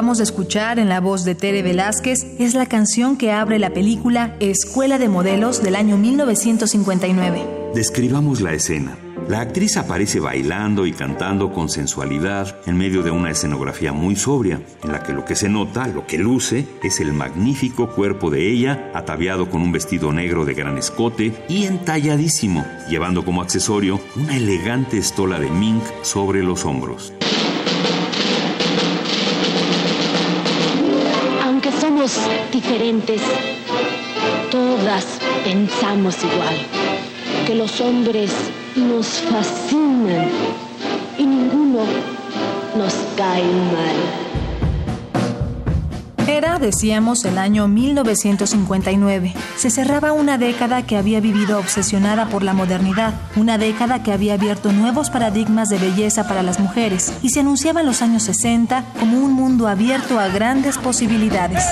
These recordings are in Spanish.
Acabamos de escuchar en la voz de Tere Velázquez es la canción que abre la película Escuela de Modelos del año 1959. Describamos la escena. La actriz aparece bailando y cantando con sensualidad en medio de una escenografía muy sobria, en la que lo que se nota, lo que luce, es el magnífico cuerpo de ella, ataviado con un vestido negro de gran escote y entalladísimo, llevando como accesorio una elegante estola de mink sobre los hombros. Diferentes, todas pensamos igual, que los hombres nos fascinan y ninguno nos cae mal. Era, decíamos, el año 1959. Se cerraba una década que había vivido obsesionada por la modernidad, una década que había abierto nuevos paradigmas de belleza para las mujeres y se anunciaban los años 60 como un mundo abierto a grandes posibilidades.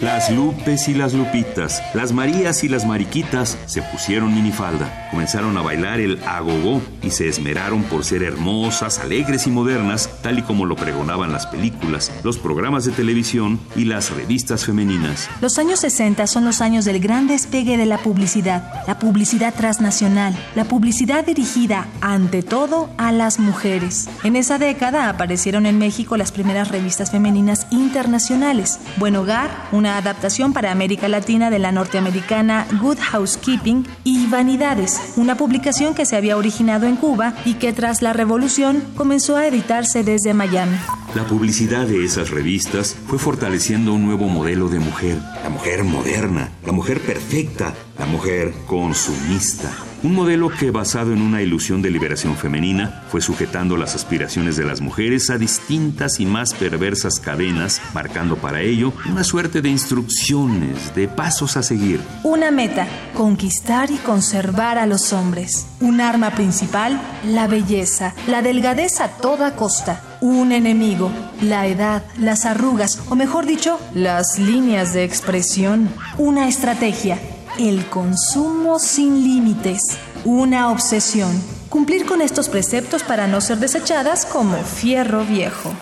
Las Lupes y las Lupitas, las Marías y las Mariquitas se pusieron minifalda, comenzaron a bailar el agogó y se esmeraron por ser hermosas, alegres y modernas, tal y como lo pregonaban las películas, los programas de televisión y las revistas femeninas. Los años 60 son los años del gran despegue de la publicidad, la publicidad transnacional, la publicidad dirigida, ante todo, a las mujeres. En esa década aparecieron en México las primeras revistas femeninas internacionales. Buen Hogar, una adaptación para América Latina de la norteamericana Good Housekeeping, y Vanidades, una publicación que se había originado en Cuba y que tras la revolución comenzó a editarse desde Miami. La publicidad de esas revistas fue fortaleciendo un nuevo modelo de mujer, la mujer moderna, la mujer perfecta, la mujer consumista. Un modelo que, basado en una ilusión de liberación femenina, fue sujetando las aspiraciones de las mujeres a distintas y más perversas cadenas, marcando para ello una suerte de instrucciones, de pasos a seguir. Una meta, conquistar y conservar a los hombres. Un arma principal, la belleza, la delgadez a toda costa. Un enemigo, la edad, las arrugas, o mejor dicho, las líneas de expresión. Una estrategia, el consumo sin límites. Una obsesión, cumplir con estos preceptos para no ser desechadas como fierro viejo.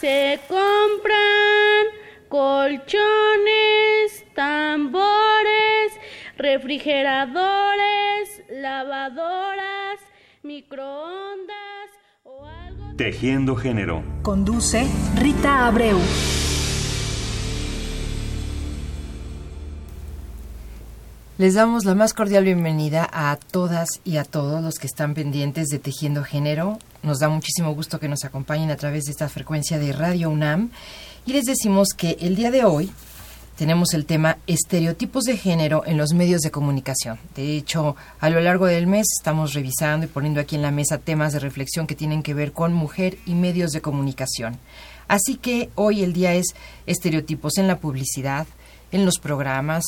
Se compran colchones, tambores, refrigeradores, lavadoras, microondas o algo. Tejiendo género. Conduce Rita Abreu. Les damos la más cordial bienvenida a todas y a todos los que están pendientes de Tejiendo Género. Nos da muchísimo gusto que nos acompañen a través de esta frecuencia de Radio UNAM. Y les decimos que el día de hoy tenemos el tema estereotipos de género en los medios de comunicación. De hecho, a lo largo del mes estamos revisando y poniendo aquí en la mesa temas de reflexión que tienen que ver con mujer y medios de comunicación. Así que hoy el día es estereotipos en la publicidad, en los programas,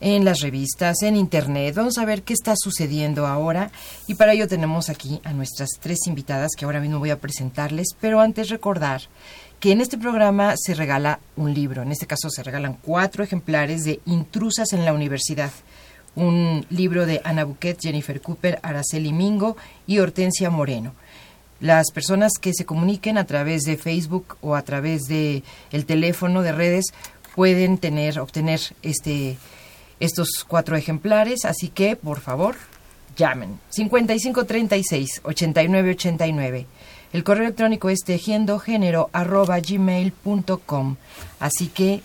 en las revistas, en internet. Vamos a ver qué está sucediendo ahora y para ello tenemos aquí a nuestras tres invitadas que ahora mismo voy a presentarles, pero antes recordar que en este programa se regala un libro, en este caso se regalan cuatro ejemplares de Intrusas en la Universidad, un libro de Ana Buquet, Jennifer Cooper, Araceli Mingo y Hortensia Moreno. Las personas que se comuniquen a través de Facebook o a través de el teléfono de redes pueden tener obtener este estos cuatro ejemplares, así que por favor llamen 5536 8989. El correo electrónico es tejiendogénero arroba gmail.com. Así que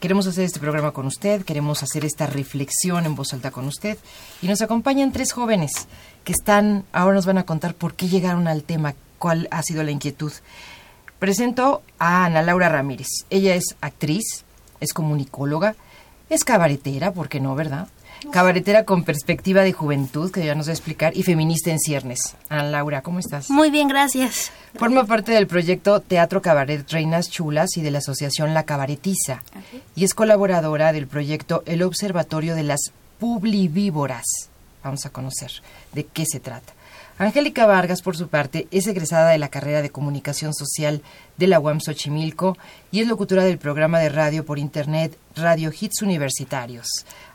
Queremos hacer este programa con usted, queremos hacer esta reflexión en voz alta con usted y nos acompañan tres jóvenes que están, ahora nos van a contar por qué llegaron al tema, cuál ha sido la inquietud. Presento a Ana Laura Ramírez. Ella es actriz, es comunicóloga, es cabaretera, ¿por qué no, verdad? Cabaretera con perspectiva de juventud, que ya nos va a explicar, y feminista en ciernes. Ana Laura, ¿cómo estás? Muy bien, gracias. Forma parte del proyecto Teatro Cabaret Reinas Chulas y de la asociación La Cabaretiza. Y es colaboradora del proyecto El Observatorio de las Publivívoras. Vamos a conocer de qué se trata. Angélica Vargas, por su parte, es egresada de la carrera de Comunicación Social de la UAM Xochimilco y es locutora del programa de radio por Internet Radio Hits Universitarios.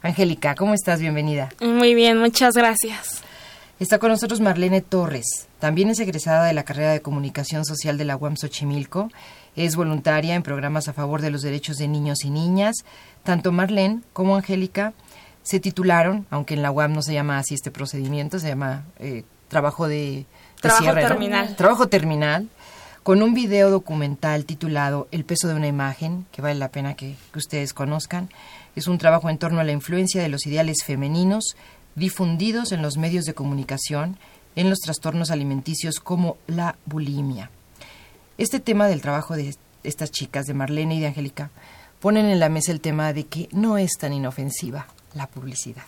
Angélica, ¿cómo estás? Bienvenida. Muy bien, muchas gracias. Está con nosotros Marlene Torres. También es egresada de la carrera de Comunicación Social de la UAM Xochimilco. Es voluntaria en programas a favor de los derechos de niños y niñas. Tanto Marlene como Angélica se titularon, aunque en la UAM no se llama así este procedimiento, se llama eh, trabajo de, de Trabajo cierre, ¿no? terminal. Trabajo terminal, con un video documental titulado El peso de una imagen, que vale la pena que, que ustedes conozcan. Es un trabajo en torno a la influencia de los ideales femeninos difundidos en los medios de comunicación en los trastornos alimenticios como la bulimia. Este tema del trabajo de estas chicas, de Marlene y de Angélica, ponen en la mesa el tema de que no es tan inofensiva la publicidad.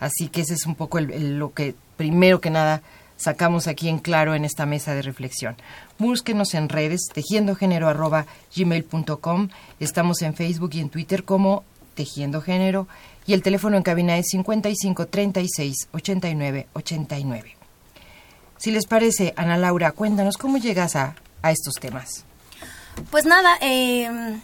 Así que ese es un poco el- el- lo que primero que nada sacamos aquí en claro en esta mesa de reflexión. Búsquenos en redes, tejiendogénero arroba gmail.com. Estamos en Facebook y en Twitter como Tejiendo Género y el teléfono en cabina es 55 36 89 89. Si les parece, Ana Laura, cuéntanos cómo llegas a, a estos temas. Pues nada, eh,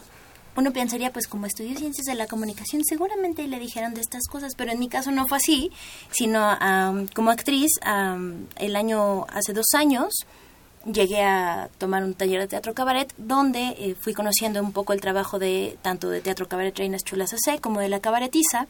uno pensaría, pues como estudió ciencias de la comunicación, seguramente le dijeron de estas cosas, pero en mi caso no fue así, sino am, como actriz, am, el año, hace dos años, llegué a tomar un taller de teatro cabaret donde eh, fui conociendo un poco el trabajo de tanto de teatro cabaret Reinas Chulas AC como de la cabaretiza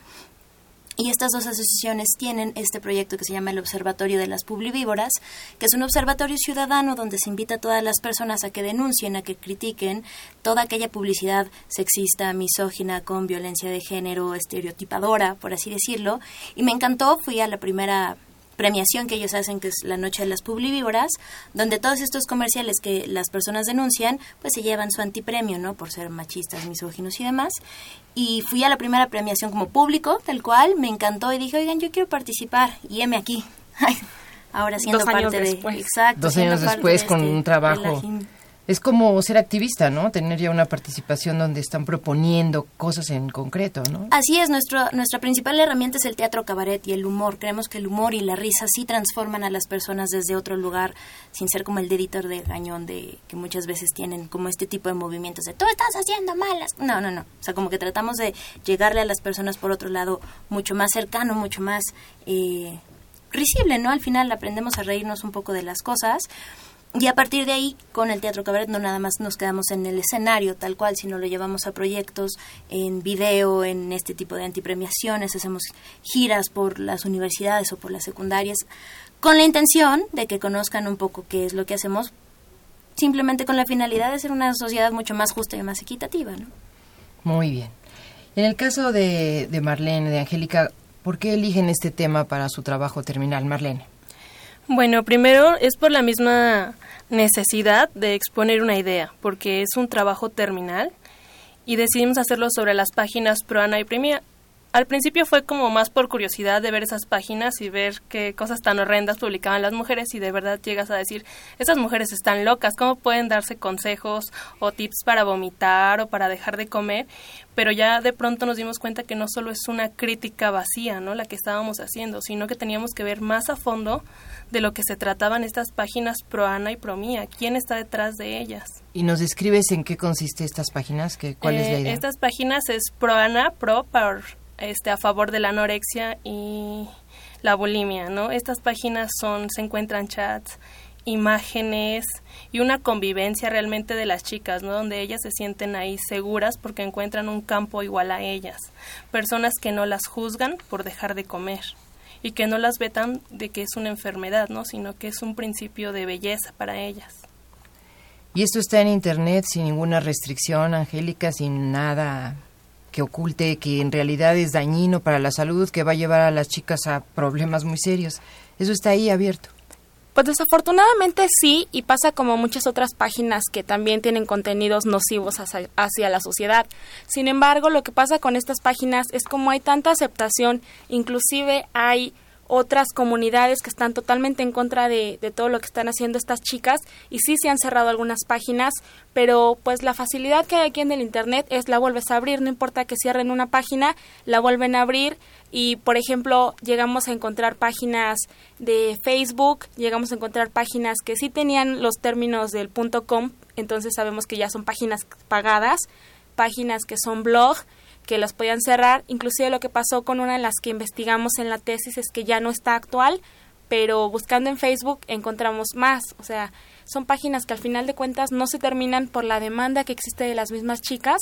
Y estas dos asociaciones tienen este proyecto que se llama el Observatorio de las Publivívoras, que es un observatorio ciudadano donde se invita a todas las personas a que denuncien, a que critiquen toda aquella publicidad sexista, misógina, con violencia de género, estereotipadora, por así decirlo. Y me encantó, fui a la primera premiación que ellos hacen, que es la Noche de las Publivívoras, donde todos estos comerciales que las personas denuncian, pues se llevan su antipremio, ¿no? Por ser machistas, misóginos y demás. Y fui a la primera premiación como público, tal cual, me encantó y dije, oigan, yo quiero participar, y heme aquí. Ahora siendo Dos años parte de... después. Exacto. Dos años después de con este- un de trabajo. Es como ser activista, ¿no? Tener ya una participación donde están proponiendo cosas en concreto, ¿no? Así es, nuestro, nuestra principal herramienta es el teatro cabaret y el humor. Creemos que el humor y la risa sí transforman a las personas desde otro lugar, sin ser como el dedito de cañón de que muchas veces tienen como este tipo de movimientos de tú estás haciendo malas. No, no, no. O sea, como que tratamos de llegarle a las personas por otro lado mucho más cercano, mucho más eh, risible, ¿no? Al final aprendemos a reírnos un poco de las cosas. Y a partir de ahí, con el Teatro Cabaret, no nada más nos quedamos en el escenario tal cual, sino lo llevamos a proyectos en video, en este tipo de antipremiaciones, hacemos giras por las universidades o por las secundarias, con la intención de que conozcan un poco qué es lo que hacemos, simplemente con la finalidad de ser una sociedad mucho más justa y más equitativa, ¿no? Muy bien. En el caso de, de Marlene, de Angélica, ¿por qué eligen este tema para su trabajo terminal, Marlene? Bueno, primero es por la misma necesidad de exponer una idea, porque es un trabajo terminal y decidimos hacerlo sobre las páginas Proana y Premia. Al principio fue como más por curiosidad de ver esas páginas y ver qué cosas tan horrendas publicaban las mujeres y de verdad llegas a decir, estas mujeres están locas, ¿cómo pueden darse consejos o tips para vomitar o para dejar de comer? Pero ya de pronto nos dimos cuenta que no solo es una crítica vacía, ¿no? La que estábamos haciendo, sino que teníamos que ver más a fondo de lo que se trataban estas páginas pro Ana y pro Mía, quién está detrás de ellas. ¿Y nos describes en qué consiste estas páginas? ¿Qué, ¿Cuál es la Eh, idea? Estas páginas es pro Ana, pro por, este, a favor de la anorexia y la bulimia, ¿no? Estas páginas son, se encuentran chats, imágenes y una convivencia realmente de las chicas, ¿no? Donde ellas se sienten ahí seguras porque encuentran un campo igual a ellas. Personas que no las juzgan por dejar de comer y que no las vetan de que es una enfermedad, ¿no? Sino que es un principio de belleza para ellas. Y esto está en internet sin ninguna restricción, Angélica, sin nada que oculte que en realidad es dañino para la salud, que va a llevar a las chicas a problemas muy serios. Eso está ahí abierto. Pues desafortunadamente sí, y pasa como muchas otras páginas que también tienen contenidos nocivos hacia, hacia, la sociedad. Sin embargo, lo que pasa con estas páginas es como hay tanta aceptación, inclusive hay otras comunidades que están totalmente en contra de, todo lo que están haciendo estas chicas y sí se han cerrado algunas páginas, pero pues la facilidad que hay aquí en el Internet es la vuelves a abrir, no importa que cierren una página, la vuelven a abrir y por ejemplo llegamos a encontrar páginas de Facebook, llegamos a encontrar páginas que sí tenían los términos del .com, entonces sabemos que ya son páginas pagadas, páginas que son blog, que las podían cerrar. Inclusive lo que pasó con una de las que investigamos en la tesis es que ya no está actual, pero buscando en Facebook encontramos más. O sea, son páginas que al final de cuentas no se terminan por la demanda que existe de las mismas chicas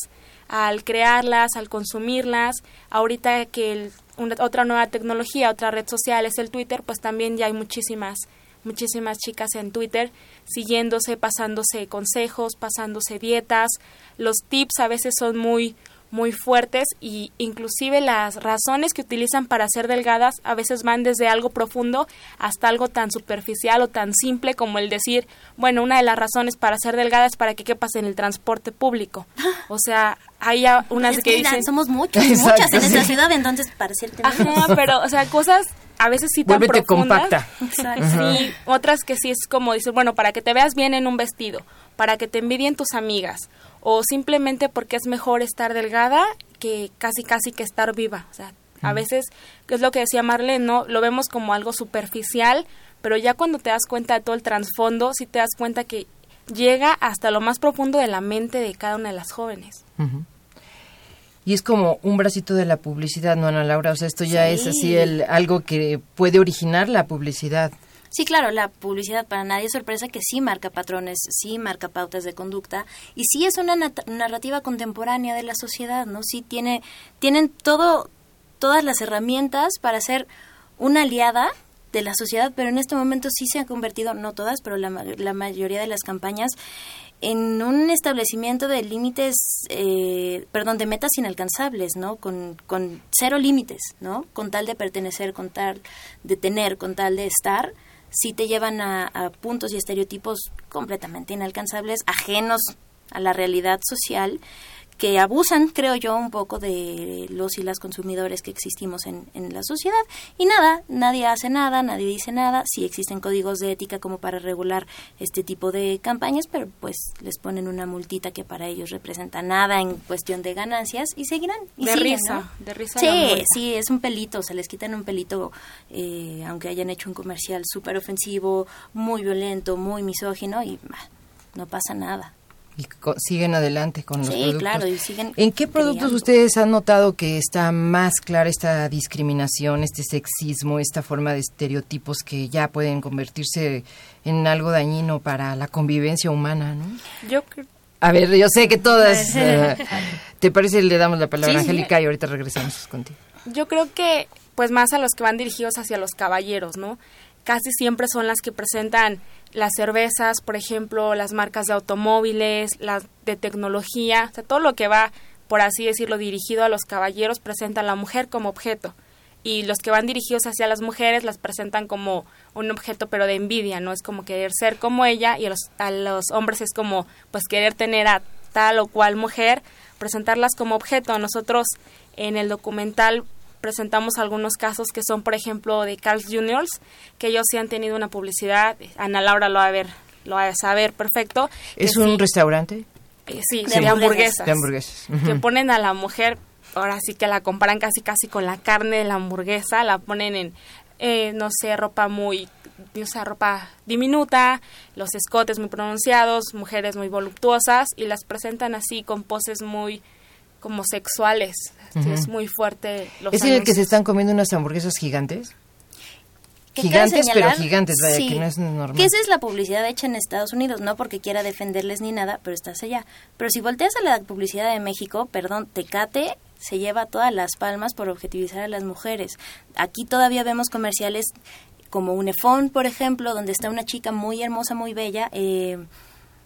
al crearlas, al consumirlas. Ahorita que el, una, otra nueva tecnología, otra red social es el Twitter, pues también ya hay muchísimas muchísimas chicas en Twitter siguiéndose, pasándose consejos, pasándose dietas. Los tips a veces son muy muy fuertes y inclusive las razones que utilizan para ser delgadas a veces van desde algo profundo hasta algo tan superficial o tan simple como el decir, bueno, una de las razones para ser delgada es para que quepas en el transporte público. O sea, hay unas es que, que dicen... somos muchos, Exacto, muchas en sí. esta ciudad, entonces para cierto Ajá, pero, o sea, cosas a veces sí tan profundas. compacta. Exacto. Sí, otras que sí es como dices, bueno, para que te veas bien en un vestido, para que te envidien tus amigas, o simplemente porque es mejor estar delgada que casi casi que estar viva. O sea, a veces, que es lo que decía Marlene, ¿no? Lo vemos como algo superficial, pero ya cuando te das cuenta de todo el trasfondo, sí te das cuenta que llega hasta lo más profundo de la mente de cada una de las jóvenes. Uh -huh. Y es como un bracito de la publicidad, ¿no, Ana Laura? O sea, esto ya sí. es así el, algo que puede originar la publicidad. Sí, claro, la publicidad para nadie es sorpresa que sí marca patrones, sí marca pautas de conducta y sí es una narrativa contemporánea de la sociedad, ¿no? Sí tiene tienen todo todas las herramientas para ser una aliada de la sociedad, pero en este momento sí se han convertido, no todas, pero la, la mayoría de las campañas en un establecimiento de límites, eh, perdón, de metas inalcanzables, ¿no? Con, con cero límites, ¿no? Con tal de pertenecer, con tal de tener, con tal de estar, sí te llevan a, a puntos y estereotipos completamente inalcanzables, ajenos a la realidad social, que abusan, creo yo, un poco de los y las consumidores que existimos en, en, la sociedad. Y nada, nadie hace nada, nadie dice nada. Sí existen códigos de ética como para regular este tipo de campañas, pero pues les ponen una multita que para ellos representa nada en cuestión de ganancias y seguirán. Y de siguen, risa, ¿no? de risa. Sí, sí, es un pelito, se les quitan un pelito, eh, aunque hayan hecho un comercial súper ofensivo, muy violento, muy misógino y bah, no pasa nada y siguen adelante con los sí, productos. claro, y siguen ¿En qué productos creando. ustedes han notado que está más clara esta discriminación, este sexismo, esta forma de estereotipos que ya pueden convertirse en algo dañino para la convivencia humana, ¿no? Yo a ver, yo sé que todas. uh, ¿Te parece? Le damos la palabra Sí, a sí. Angélica y ahorita regresamos contigo. Yo creo que, pues más a los que van dirigidos hacia los caballeros, ¿no? Casi siempre son las que presentan las cervezas, por ejemplo, las marcas de automóviles, las de tecnología, o sea, todo lo que va, por así decirlo, dirigido a los caballeros presenta a la mujer como objeto. Y los que van dirigidos hacia las mujeres las presentan como un objeto, pero de envidia, ¿no? Es como querer ser como ella y a los, a los hombres es como, pues, querer tener a tal o cual mujer, presentarlas como objeto. Nosotros en el documental presentamos algunos casos que son, por ejemplo, de Carl Juniors, que ellos sí han tenido una publicidad. Ana Laura lo va a ver, lo va a saber perfecto. ¿Es un sí, restaurante? eh, sí, De de, hamburguesas. De hamburguesas. Que ponen a la mujer, ahora sí que la comparan casi casi con la carne de la hamburguesa, la ponen en, eh, no sé, ropa muy, o sea, ropa diminuta, los escotes muy pronunciados, mujeres muy voluptuosas y las presentan así con poses muy como sexuales. Es muy fuerte. Los ¿Es en el que se están comiendo unas hamburguesas gigantes? Gigantes, pero gigantes, vaya, sí, que no es normal. Que esa es la publicidad hecha en Estados Unidos, no porque quiera defenderles ni nada, pero estás allá. Pero si volteas a la publicidad de México, perdón, Tecate se lleva todas las palmas por objetivizar a las mujeres. Aquí todavía vemos comerciales como Unefón, por ejemplo, donde está una chica muy hermosa, muy bella, eh,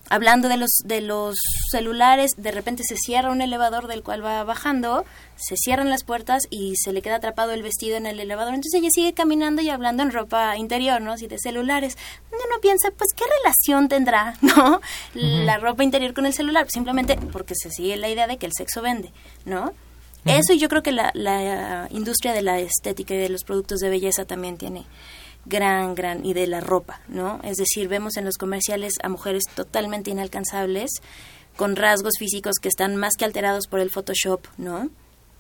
hablando de los de los celulares, de repente se cierra un elevador del cual va bajando, se cierran las puertas y se le queda atrapado el vestido en el elevador. Entonces ella sigue caminando y hablando en ropa interior, ¿no? Así de celulares. Uno piensa, pues, ¿qué relación tendrá, no? La ropa interior con el celular. Pues, simplemente porque se sigue la idea de que el sexo vende, ¿no? Eso y yo creo que la, la industria de la estética y de los productos de belleza también tiene gran, gran, y de la ropa, ¿no? Es decir, vemos en los comerciales a mujeres totalmente inalcanzables, con rasgos físicos que están más que alterados por el Photoshop, ¿no?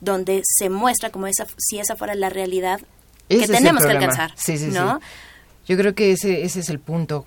Donde se muestra como esa, si esa fuera la realidad Ese que tenemos que alcanzar, Sí, sí, ¿no? sí. Yo creo que ese, ese es el punto.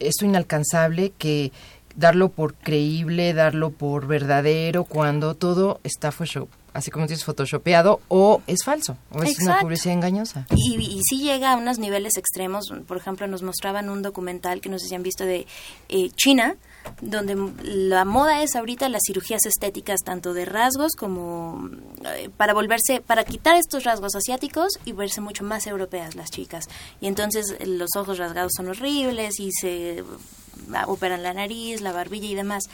Esto inalcanzable que darlo por creíble, darlo por verdadero, cuando todo está photoshop, así como dices, photoshopeado o es falso, o es una publicidad engañosa. Y, y sí llega a unos niveles extremos. Por ejemplo, nos mostraban un documental que no sé si han visto de eh, China, donde la moda es ahorita las cirugías estéticas, tanto de rasgos como eh, para volverse, para quitar estos rasgos asiáticos y verse mucho más europeas las chicas. Y entonces eh, los ojos rasgados son horribles y se ah, operan la nariz, la barbilla y demás.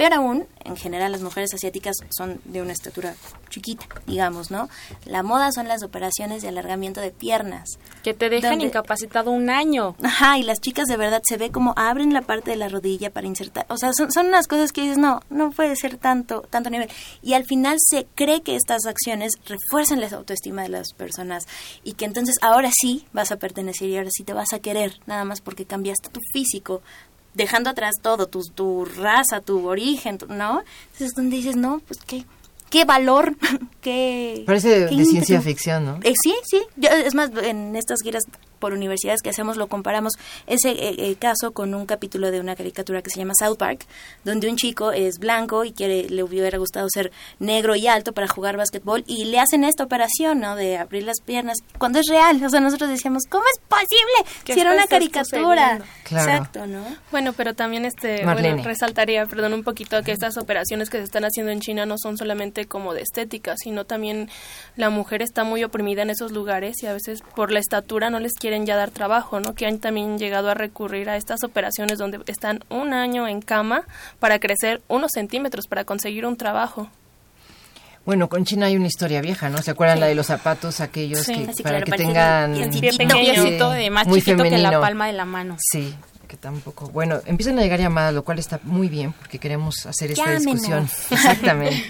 Pero aún, en general, las mujeres asiáticas son de una estatura chiquita, digamos, ¿no? La moda son las operaciones de alargamiento de piernas. Que te dejan Donde- incapacitado un año. Ajá, y las chicas de verdad se ve como abren la parte de la rodilla para insertar. O sea, son, son unas cosas que dices, no, no puede ser tanto, tanto nivel. Y al final se cree que estas acciones refuerzan la autoestima de las personas y que entonces ahora sí vas a pertenecer y ahora sí te vas a querer, nada más porque cambiaste tu físico, dejando atrás todo, tu, tu raza, tu origen, ¿no? Entonces es donde dices, no, pues qué, qué valor, qué... Parece de, qué de ciencia ficción, ¿no? Eh, sí, sí. Yo, es más, en estas giras por universidades que hacemos lo comparamos ese eh, eh, caso con un capítulo de una caricatura que se llama South Park, donde un chico es blanco y quiere le hubiera gustado ser negro y alto para jugar básquetbol y le hacen esta operación, ¿no? De abrir las piernas cuando es real. O sea, nosotros decíamos, ¿cómo es posible? ¿Qué Si era una caricatura. Claro. Exacto, ¿no? Bueno, pero también este, Marlene. bueno, resaltaría, perdón, un poquito que estas operaciones que se están haciendo en China no son solamente como de estética, sino también la mujer está muy oprimida en esos lugares y a veces por la estatura no les quieren ya dar trabajo, ¿no? Que han también llegado a recurrir a estas operaciones donde están un año en cama para crecer unos centímetros para conseguir un trabajo. Bueno, con China hay una historia vieja, ¿no? ¿Se acuerdan la de los zapatos aquellos Sí. que Así, para claro, que tengan bien pequeñito, de más muy chiquito que la femenino. palma de la mano. Sí, que tampoco. Bueno, empiezan a llegar llamadas, lo cual está muy bien porque queremos hacer esta Llámenos. discusión. Exactamente.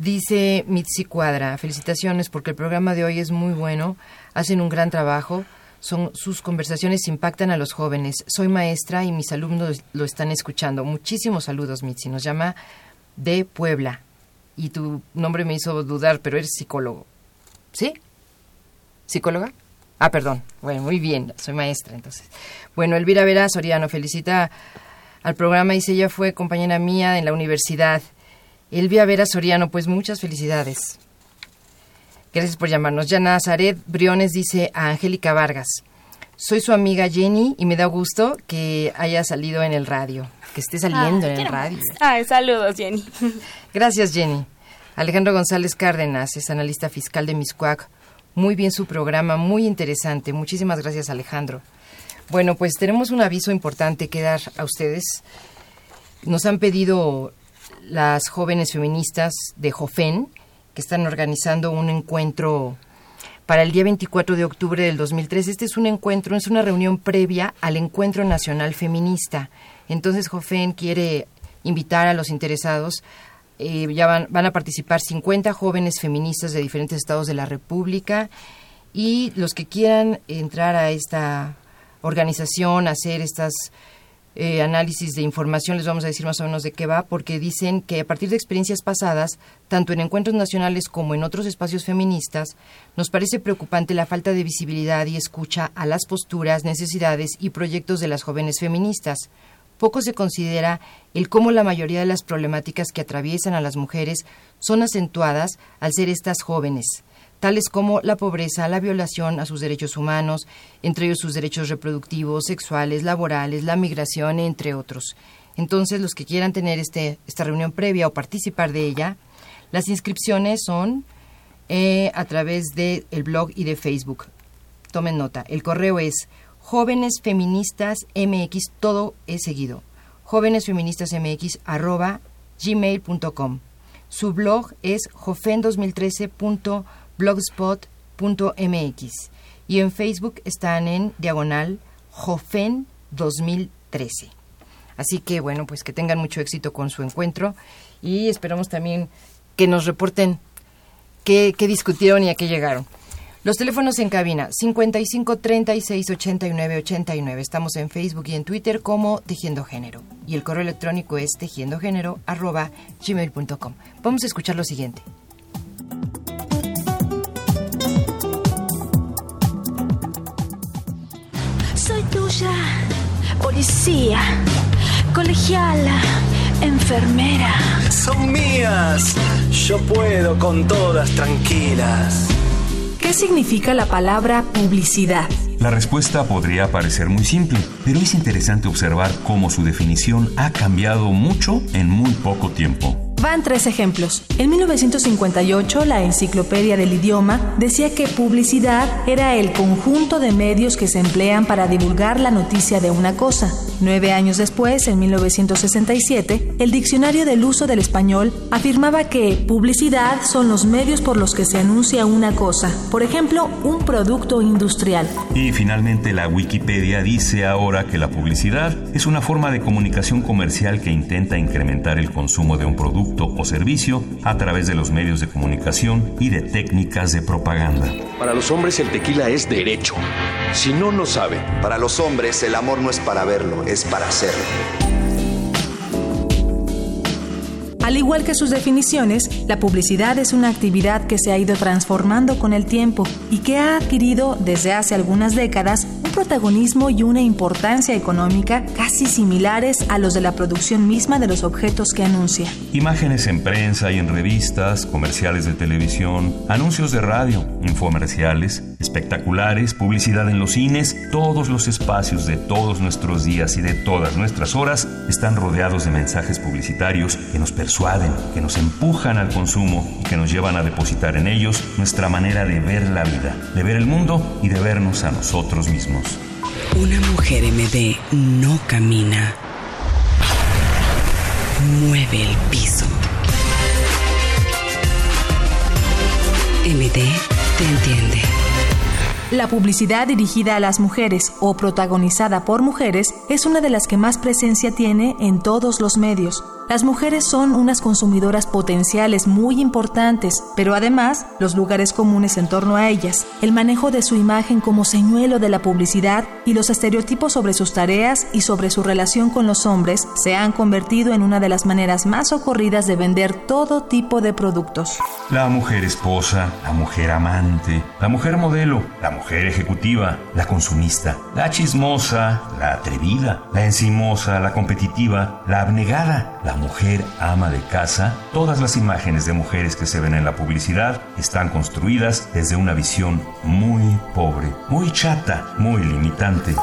Dice Mitzi Cuadra, felicitaciones porque el programa de hoy es muy bueno, hacen un gran trabajo, son, sus conversaciones impactan a los jóvenes. Soy maestra y mis alumnos lo están escuchando. Muchísimos saludos, Mitzi. Nos llama de Puebla. Y tu nombre me hizo dudar, pero eres psicólogo. ¿Sí? ¿Psicóloga? Ah, perdón. Bueno, muy bien, soy maestra entonces. Bueno, Elvira Vera Soriano felicita al programa, dice ella fue compañera mía en la universidad. Elvia Vera Soriano, pues muchas felicidades. Gracias por llamarnos. Ya Nazaret Briones dice a Angélica Vargas, soy su amiga Jenny y me da gusto que haya salido en el radio, que esté saliendo en el radio. Ay, saludos, Jenny. Gracias, Jenny. Alejandro González Cárdenas es analista fiscal de Miscuac. Muy bien su programa, muy interesante. Muchísimas gracias, Alejandro. Bueno, pues tenemos un aviso importante que dar a ustedes. Nos han pedido las jóvenes feministas de Jofen que están organizando un encuentro para el día 24 de octubre del 2003. Este es un encuentro, es una reunión previa al Encuentro Nacional Feminista. Entonces, Jofen quiere invitar a los interesados. eh, ya van, van a participar 50 jóvenes feministas de diferentes estados de la República y los que quieran entrar a esta organización, hacer estas eh, análisis de información, les vamos a decir más o menos de qué va, porque dicen que a partir de experiencias pasadas, tanto en encuentros nacionales como en otros espacios feministas, nos parece preocupante la falta de visibilidad y escucha a las posturas, necesidades y proyectos de las jóvenes feministas. Poco se considera el cómo la mayoría de las problemáticas que atraviesan a las mujeres son acentuadas al ser estas jóvenes tales como la pobreza, la violación a sus derechos humanos, entre ellos sus derechos reproductivos, sexuales, laborales, la migración, entre otros. Entonces, los que quieran tener este, esta reunión previa o participar de ella, las inscripciones son eh, a través del blog y de Facebook. Tomen nota. El correo es jóvenes feministas mx, todo es seguido. jóvenesfeministasmx.gmail.com. Su blog es jofen2013.blogspot.mx y en Facebook están en diagonal Jofen 2013. Así que bueno, pues que tengan mucho éxito con su encuentro y esperamos también que nos reporten qué, qué discutieron y a qué llegaron. Los teléfonos en cabina 55 36 89 89. Estamos en Facebook y en Twitter como Tejiendo Género. Y el correo electrónico es tejiendogénero arroba gmail.com. Vamos a escuchar lo siguiente. Policía, colegiala, enfermera. Son mías, yo puedo con todas tranquilas. ¿Qué significa la palabra publicidad? La respuesta podría parecer muy simple, pero es interesante observar cómo su definición ha cambiado mucho en muy poco tiempo. Van tres ejemplos. En 1958, la Enciclopedia del Idioma decía que publicidad era el conjunto de medios que se emplean para divulgar la noticia de una cosa. Nueve años después, en 1967, el Diccionario del Uso del Español afirmaba que publicidad son los medios por los que se anuncia una cosa, por ejemplo, un producto industrial. Y finalmente la Wikipedia dice ahora que la publicidad es una forma de comunicación comercial que intenta incrementar el consumo de un producto o servicio a través de los medios de comunicación y de técnicas de propaganda. Para los hombres el tequila es derecho. Si no, no sabe. Para los hombres el amor no es para verlo, es para hacerlo. Al igual que sus definiciones, la publicidad es una actividad que se ha ido transformando con el tiempo y que ha adquirido desde hace algunas décadas un protagonismo y una importancia económica casi similares a los de la producción misma de los objetos que anuncia. Imágenes en prensa y en revistas, comerciales de televisión, anuncios de radio, infomerciales, espectaculares, publicidad en los cines, todos los espacios de todos nuestros días y de todas nuestras horas están rodeados de mensajes publicitarios que nos persuaden, que nos empujan al consumo y que nos llevan a depositar en ellos nuestra manera de ver la vida, de ver el mundo y de vernos a nosotros mismos. Una mujer MD no camina, mueve el piso. MD te entiende. La publicidad dirigida a las mujeres o protagonizada por mujeres es una de las que más presencia tiene en todos los medios. Las mujeres son unas consumidoras potenciales muy importantes, pero además los lugares comunes en torno a ellas, el manejo de su imagen como señuelo de la publicidad y los estereotipos sobre sus tareas y sobre su relación con los hombres se han convertido en una de las maneras más ocurridas de vender todo tipo de productos. La mujer esposa, la mujer amante, la mujer modelo, la mujer ejecutiva, la consumista, la chismosa, la atrevida, la encimosa, la competitiva, la abnegada, la mujer ama de casa, todas las imágenes de mujeres que se ven en la publicidad están construidas desde una visión muy pobre, muy chata, muy limitante.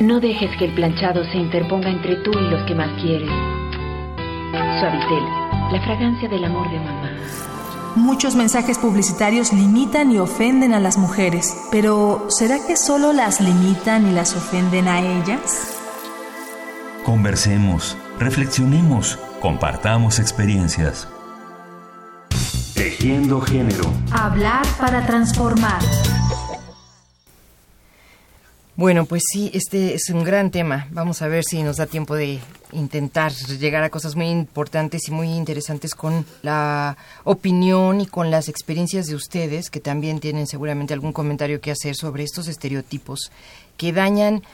No dejes que el planchado se interponga entre tú y los que más quieres. Suavitel, la fragancia del amor de mamá. Muchos mensajes publicitarios limitan y ofenden a las mujeres, pero ¿será que solo las limitan y las ofenden a ellas? Conversemos, reflexionemos, compartamos experiencias. Tejiendo género. Hablar para transformar. Bueno, pues sí, este es un gran tema. Vamos a ver si nos da tiempo de intentar llegar a cosas muy importantes y muy interesantes con la opinión y con las experiencias de ustedes, que también tienen seguramente algún comentario que hacer sobre estos estereotipos que dañan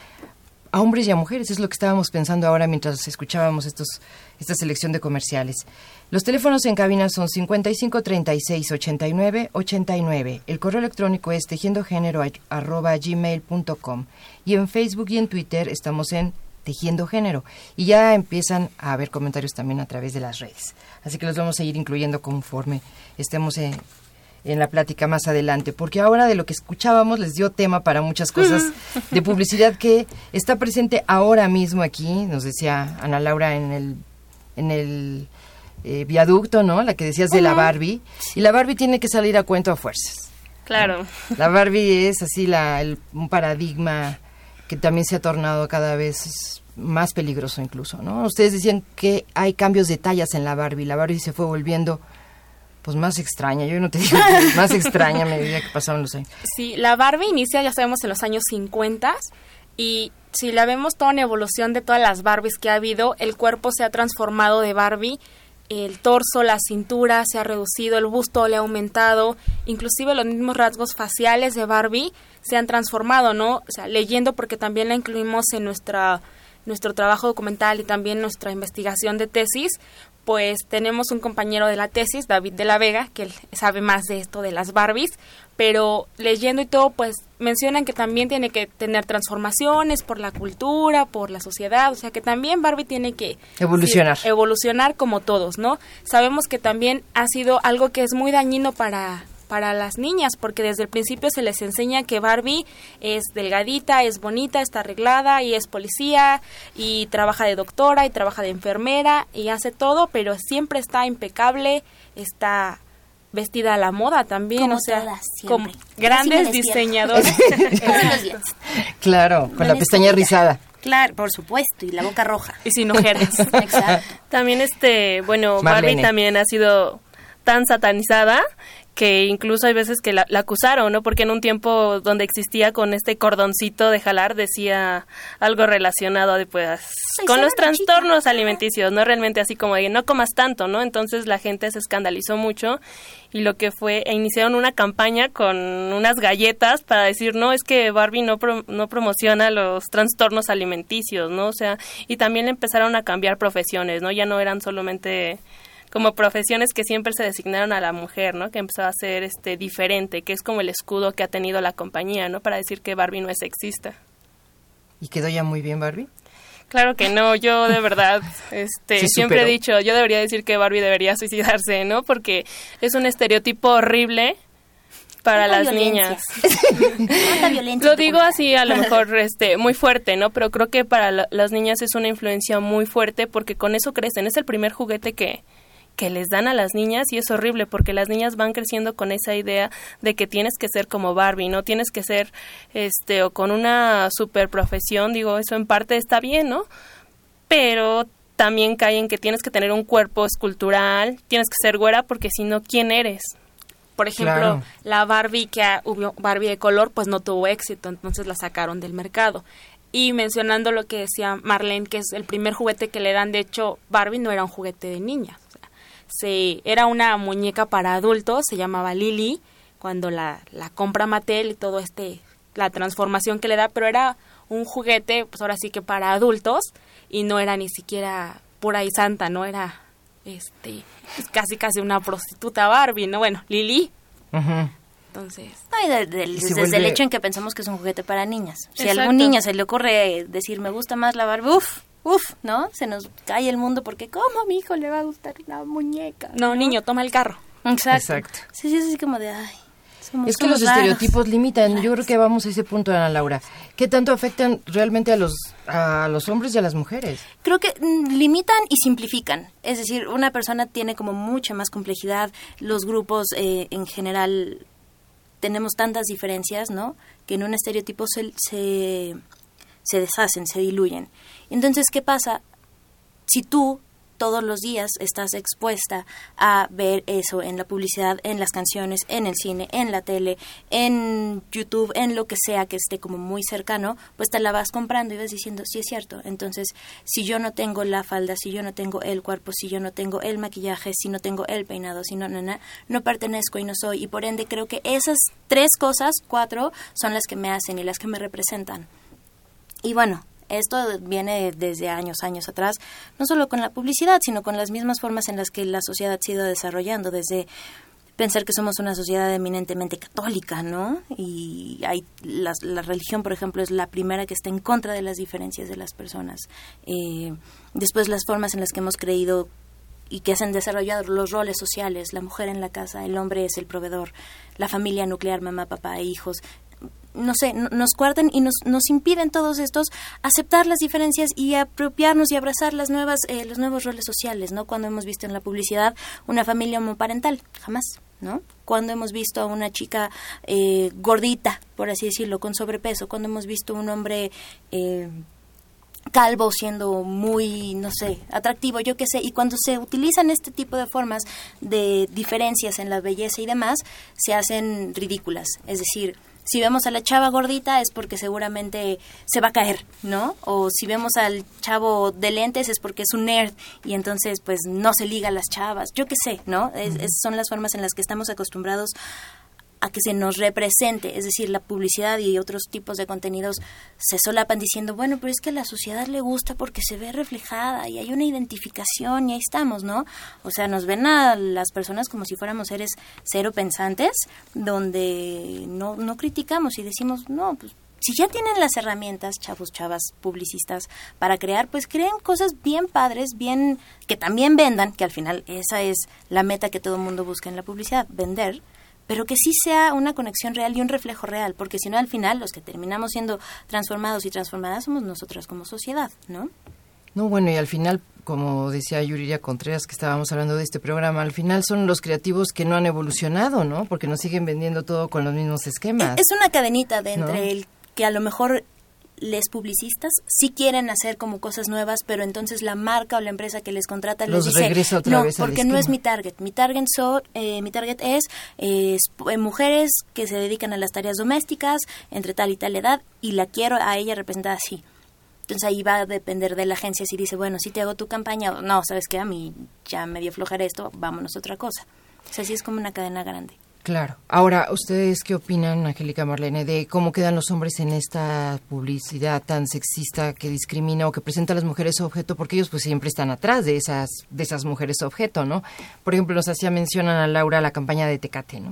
a hombres y a mujeres. Es lo que estábamos pensando ahora mientras escuchábamos estos, esta selección de comerciales. Los teléfonos en cabina son 55 36 89 89. El correo electrónico es tejiendogénero@gmail.com y en Facebook y en Twitter estamos en Tejiendo Género y ya empiezan a haber comentarios también a través de las redes. Así que los vamos a ir incluyendo conforme estemos en, en la plática más adelante, porque ahora de lo que escuchábamos les dio tema para muchas cosas de publicidad que está presente ahora mismo aquí, nos decía Ana Laura en el en el eh, viaducto, ¿no? La que decías de la Barbie. Y la Barbie tiene que salir a cuento a fuerzas. Claro. La Barbie es así la, el, un paradigma que también se ha tornado cada vez más peligroso incluso, ¿no? Ustedes decían que hay cambios de tallas en la Barbie. La Barbie se fue volviendo pues más extraña. Yo no te digo más extraña a medida que pasaban los años. Sí, la Barbie inicia, ya sabemos, en los años 50 y si la vemos toda una evolución de todas las Barbies que ha habido, el cuerpo se ha transformado de Barbie, el torso, la cintura se ha reducido, el busto le ha aumentado, inclusive los mismos rasgos faciales de Barbie se han transformado, ¿no? O sea, leyendo porque también la incluimos en nuestra nuestro trabajo documental y también nuestra investigación de tesis, pues tenemos un compañero de la tesis, David de la Vega, que él sabe más de esto de las Barbies, pero leyendo y todo, pues mencionan que también tiene que tener transformaciones por la cultura, por la sociedad, o sea que también Barbie tiene que evolucionar, sí, evolucionar como todos, ¿no? Sabemos que también ha sido algo que es muy dañino para para las niñas, porque desde el principio se les enseña que Barbie es delgadita, es bonita, está arreglada y es policía y trabaja de doctora y trabaja de enfermera y hace todo, pero siempre está impecable, está vestida a la moda también, como o sea, todas, como grandes diseñadores. claro, con la pestaña rizada. Claro, por supuesto, y la boca roja. Y sin ojeras. Exacto. También este, bueno, Marlene. Barbie también ha sido tan satanizada que incluso hay veces que la, la, acusaron, ¿no? Porque en un tiempo donde existía con este cordoncito de jalar decía algo relacionado de, pues, con los trastornos chica. alimenticios, no realmente así como de no comas tanto, ¿no? Entonces la gente se escandalizó mucho y lo que fue, e iniciaron una campaña con unas galletas para decir, no, es que Barbie no, pro- no promociona los trastornos alimenticios, ¿no? O sea, y también empezaron a cambiar profesiones, ¿no? Ya no eran solamente como profesiones que siempre se designaron a la mujer, ¿no? Que empezó a ser este diferente, que es como el escudo que ha tenido la compañía, ¿no? Para decir que Barbie no es sexista. ¿Y quedó ya muy bien Barbie? Claro que no, yo de verdad, este, Sí, siempre he dicho, yo debería decir que Barbie debería suicidarse, ¿no? Porque es un estereotipo horrible para las violencia. niñas. Lo digo así, a lo mejor, este, muy fuerte, ¿no? Pero creo que para la- las niñas es una influencia muy fuerte porque con eso crecen. Es el primer juguete que, que les dan a las niñas y es horrible porque las niñas van creciendo con esa idea de que tienes que ser como Barbie, no tienes que ser, este, o con una super profesión, digo, eso en parte está bien, ¿no? Pero también cae en que tienes que tener un cuerpo escultural, tienes que ser güera porque si no, ¿quién eres? Por ejemplo, Claro. la Barbie que hubo Barbie de color, pues no tuvo éxito, entonces la sacaron del mercado. Y mencionando lo que decía Marlene, que es el primer juguete que le dan, de hecho, Barbie no era un juguete de niña. Se, era una muñeca para adultos, se llamaba Lily, cuando la, la compra Mattel y todo este, la transformación que le da, pero era un juguete, pues ahora sí que para adultos, y no era ni siquiera pura y santa, no era este pues, casi casi una prostituta Barbie, ¿no? Bueno, Lili. Entonces, No, y de- del- Y se desde el hecho en que pensamos que es un juguete para niñas. Si a algún niño se le ocurre decir, me gusta más la Barbie, uff, uff, ¿no? Se nos cae el mundo porque, ¿cómo a mi hijo le va a gustar una muñeca? no, niño, toma el carro. Exacto. Exacto. Sí, sí, es así como de, ay, somos Es que los raros. estereotipos limitan. Yo creo que vamos a ese punto, Ana Laura. ¿Qué tanto afectan realmente a los a los hombres y a las mujeres? Creo que mm, limitan y simplifican. Es decir, una persona tiene como mucha más complejidad. Los grupos eh, en general tenemos tantas diferencias, ¿no? Que en un estereotipo se, se, se deshacen, se diluyen. Entonces, ¿qué pasa? Si tú todos los días estás expuesta a ver eso en la publicidad, en las canciones, en el cine, en la tele, en YouTube, en lo que sea que esté como muy cercano, pues te la vas comprando y vas diciendo, sí es cierto. Entonces, si yo no tengo la falda, si yo no tengo el cuerpo, si yo no tengo el maquillaje, si no tengo el peinado, si no, no, no pertenezco y no soy. Y por ende creo que esas tres cosas, cuatro, son las que me hacen y las que me representan. Y bueno, esto viene desde años, años atrás, no solo con la publicidad, sino con las mismas formas en las que la sociedad ha ido desarrollando, desde pensar que somos una sociedad eminentemente católica, ¿no? Y hay las- la, religión, por ejemplo, es la primera que está en contra de las diferencias de las personas. Eh, después las formas en las que hemos creído y que se han desarrollado los roles sociales, la mujer en la casa, el hombre es el proveedor, la familia nuclear, mamá, papá e hijos, no sé, no- nos cuartan y nos, nos impiden todos estos aceptar las diferencias y apropiarnos y abrazar las nuevas, eh, los nuevos roles sociales, ¿no? Cuando hemos visto en la publicidad una familia homoparental, jamás, ¿no? Cuando hemos visto a una chica eh, gordita, por así decirlo, con sobrepeso, cuando hemos visto un hombre... Eh, calvo siendo muy, no sé, atractivo, yo qué sé, y cuando se utilizan este tipo de formas de diferencias en la belleza y demás, se hacen ridículas. Es decir, si vemos a la chava gordita es porque seguramente se va a caer, ¿no? O si vemos al chavo de lentes es porque es un nerd y entonces pues no se liga a las chavas, yo qué sé, ¿no? Es- es- son las formas en las que estamos acostumbrados a que se nos represente, es decir, la publicidad y otros tipos de contenidos se solapan diciendo, bueno, pero es que a la sociedad le gusta porque se ve reflejada y hay una identificación y ahí estamos, ¿no? O sea, nos ven a las personas como si fuéramos seres cero pensantes, donde no, no criticamos y decimos, no, pues si ya tienen las herramientas, chavos, chavas, publicistas, para crear, pues creen cosas bien padres, bien, que también vendan, que al final esa es la meta que todo el mundo busca en la publicidad, vender, pero que sí sea una conexión real y un reflejo real, porque si no al final los que terminamos siendo transformados y transformadas somos nosotras como sociedad, ¿no? No, bueno, y al final, como decía Yuriria Contreras, que estábamos hablando de este programa, al final son los creativos que no han evolucionado, ¿no? Porque nos siguen vendiendo todo con los mismos esquemas. Es una cadenita de entre ¿No? el que a lo mejor les publicistas sí quieren hacer como cosas nuevas, pero entonces la marca o la empresa que les contrata les Los dice, no, porque no es esquema". mi target. Mi target, so- eh, mi target es eh, eh, mujeres que se dedican a las tareas domésticas entre tal y tal edad y la quiero a ella representada así. Entonces ahí va a depender de la agencia si dice, bueno, si te hago tu campaña, no, sabes que a mí ya me dio flojera esto, vámonos a otra cosa. O sea, sí es como una cadena grande. Claro. Ahora, ¿ustedes qué opinan, Angélica Marlene, de cómo quedan los hombres en esta publicidad tan sexista que discrimina o que presenta a las mujeres objeto? Porque ellos pues siempre están atrás de esas, de esas mujeres objeto, ¿no? Por ejemplo, nos hacía mención a Laura la campaña de Tecate, ¿no?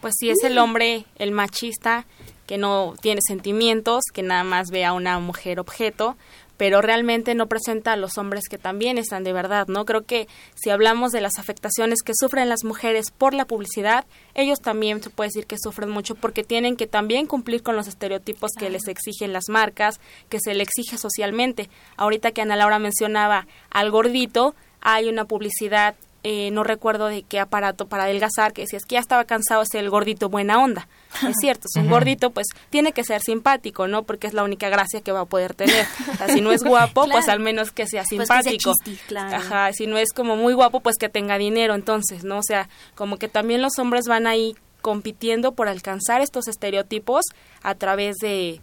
Pues sí, es el hombre, el machista, que no tiene sentimientos, que nada más ve a una mujer objeto, pero realmente no presenta a los hombres que también están de verdad, ¿no? Creo que si hablamos de las afectaciones que sufren las mujeres por la publicidad, ellos también se puede decir que sufren mucho porque tienen que también cumplir con los estereotipos que les exigen las marcas, que se le exige socialmente. Ahorita que Ana Laura mencionaba al gordito, hay una publicidad eh, no recuerdo de qué aparato para adelgazar, que decía, es que ya estaba cansado, es el gordito buena onda. Es cierto, es un gordito, pues tiene que ser simpático, ¿no? Porque es la única gracia que va a poder tener. O sea, si no es guapo, pues al menos que sea Pues que sea simpático. claro. Ajá, si no es como muy guapo, pues que tenga dinero, entonces, ¿no? O sea, como que también los hombres van ahí compitiendo por alcanzar estos estereotipos a través de,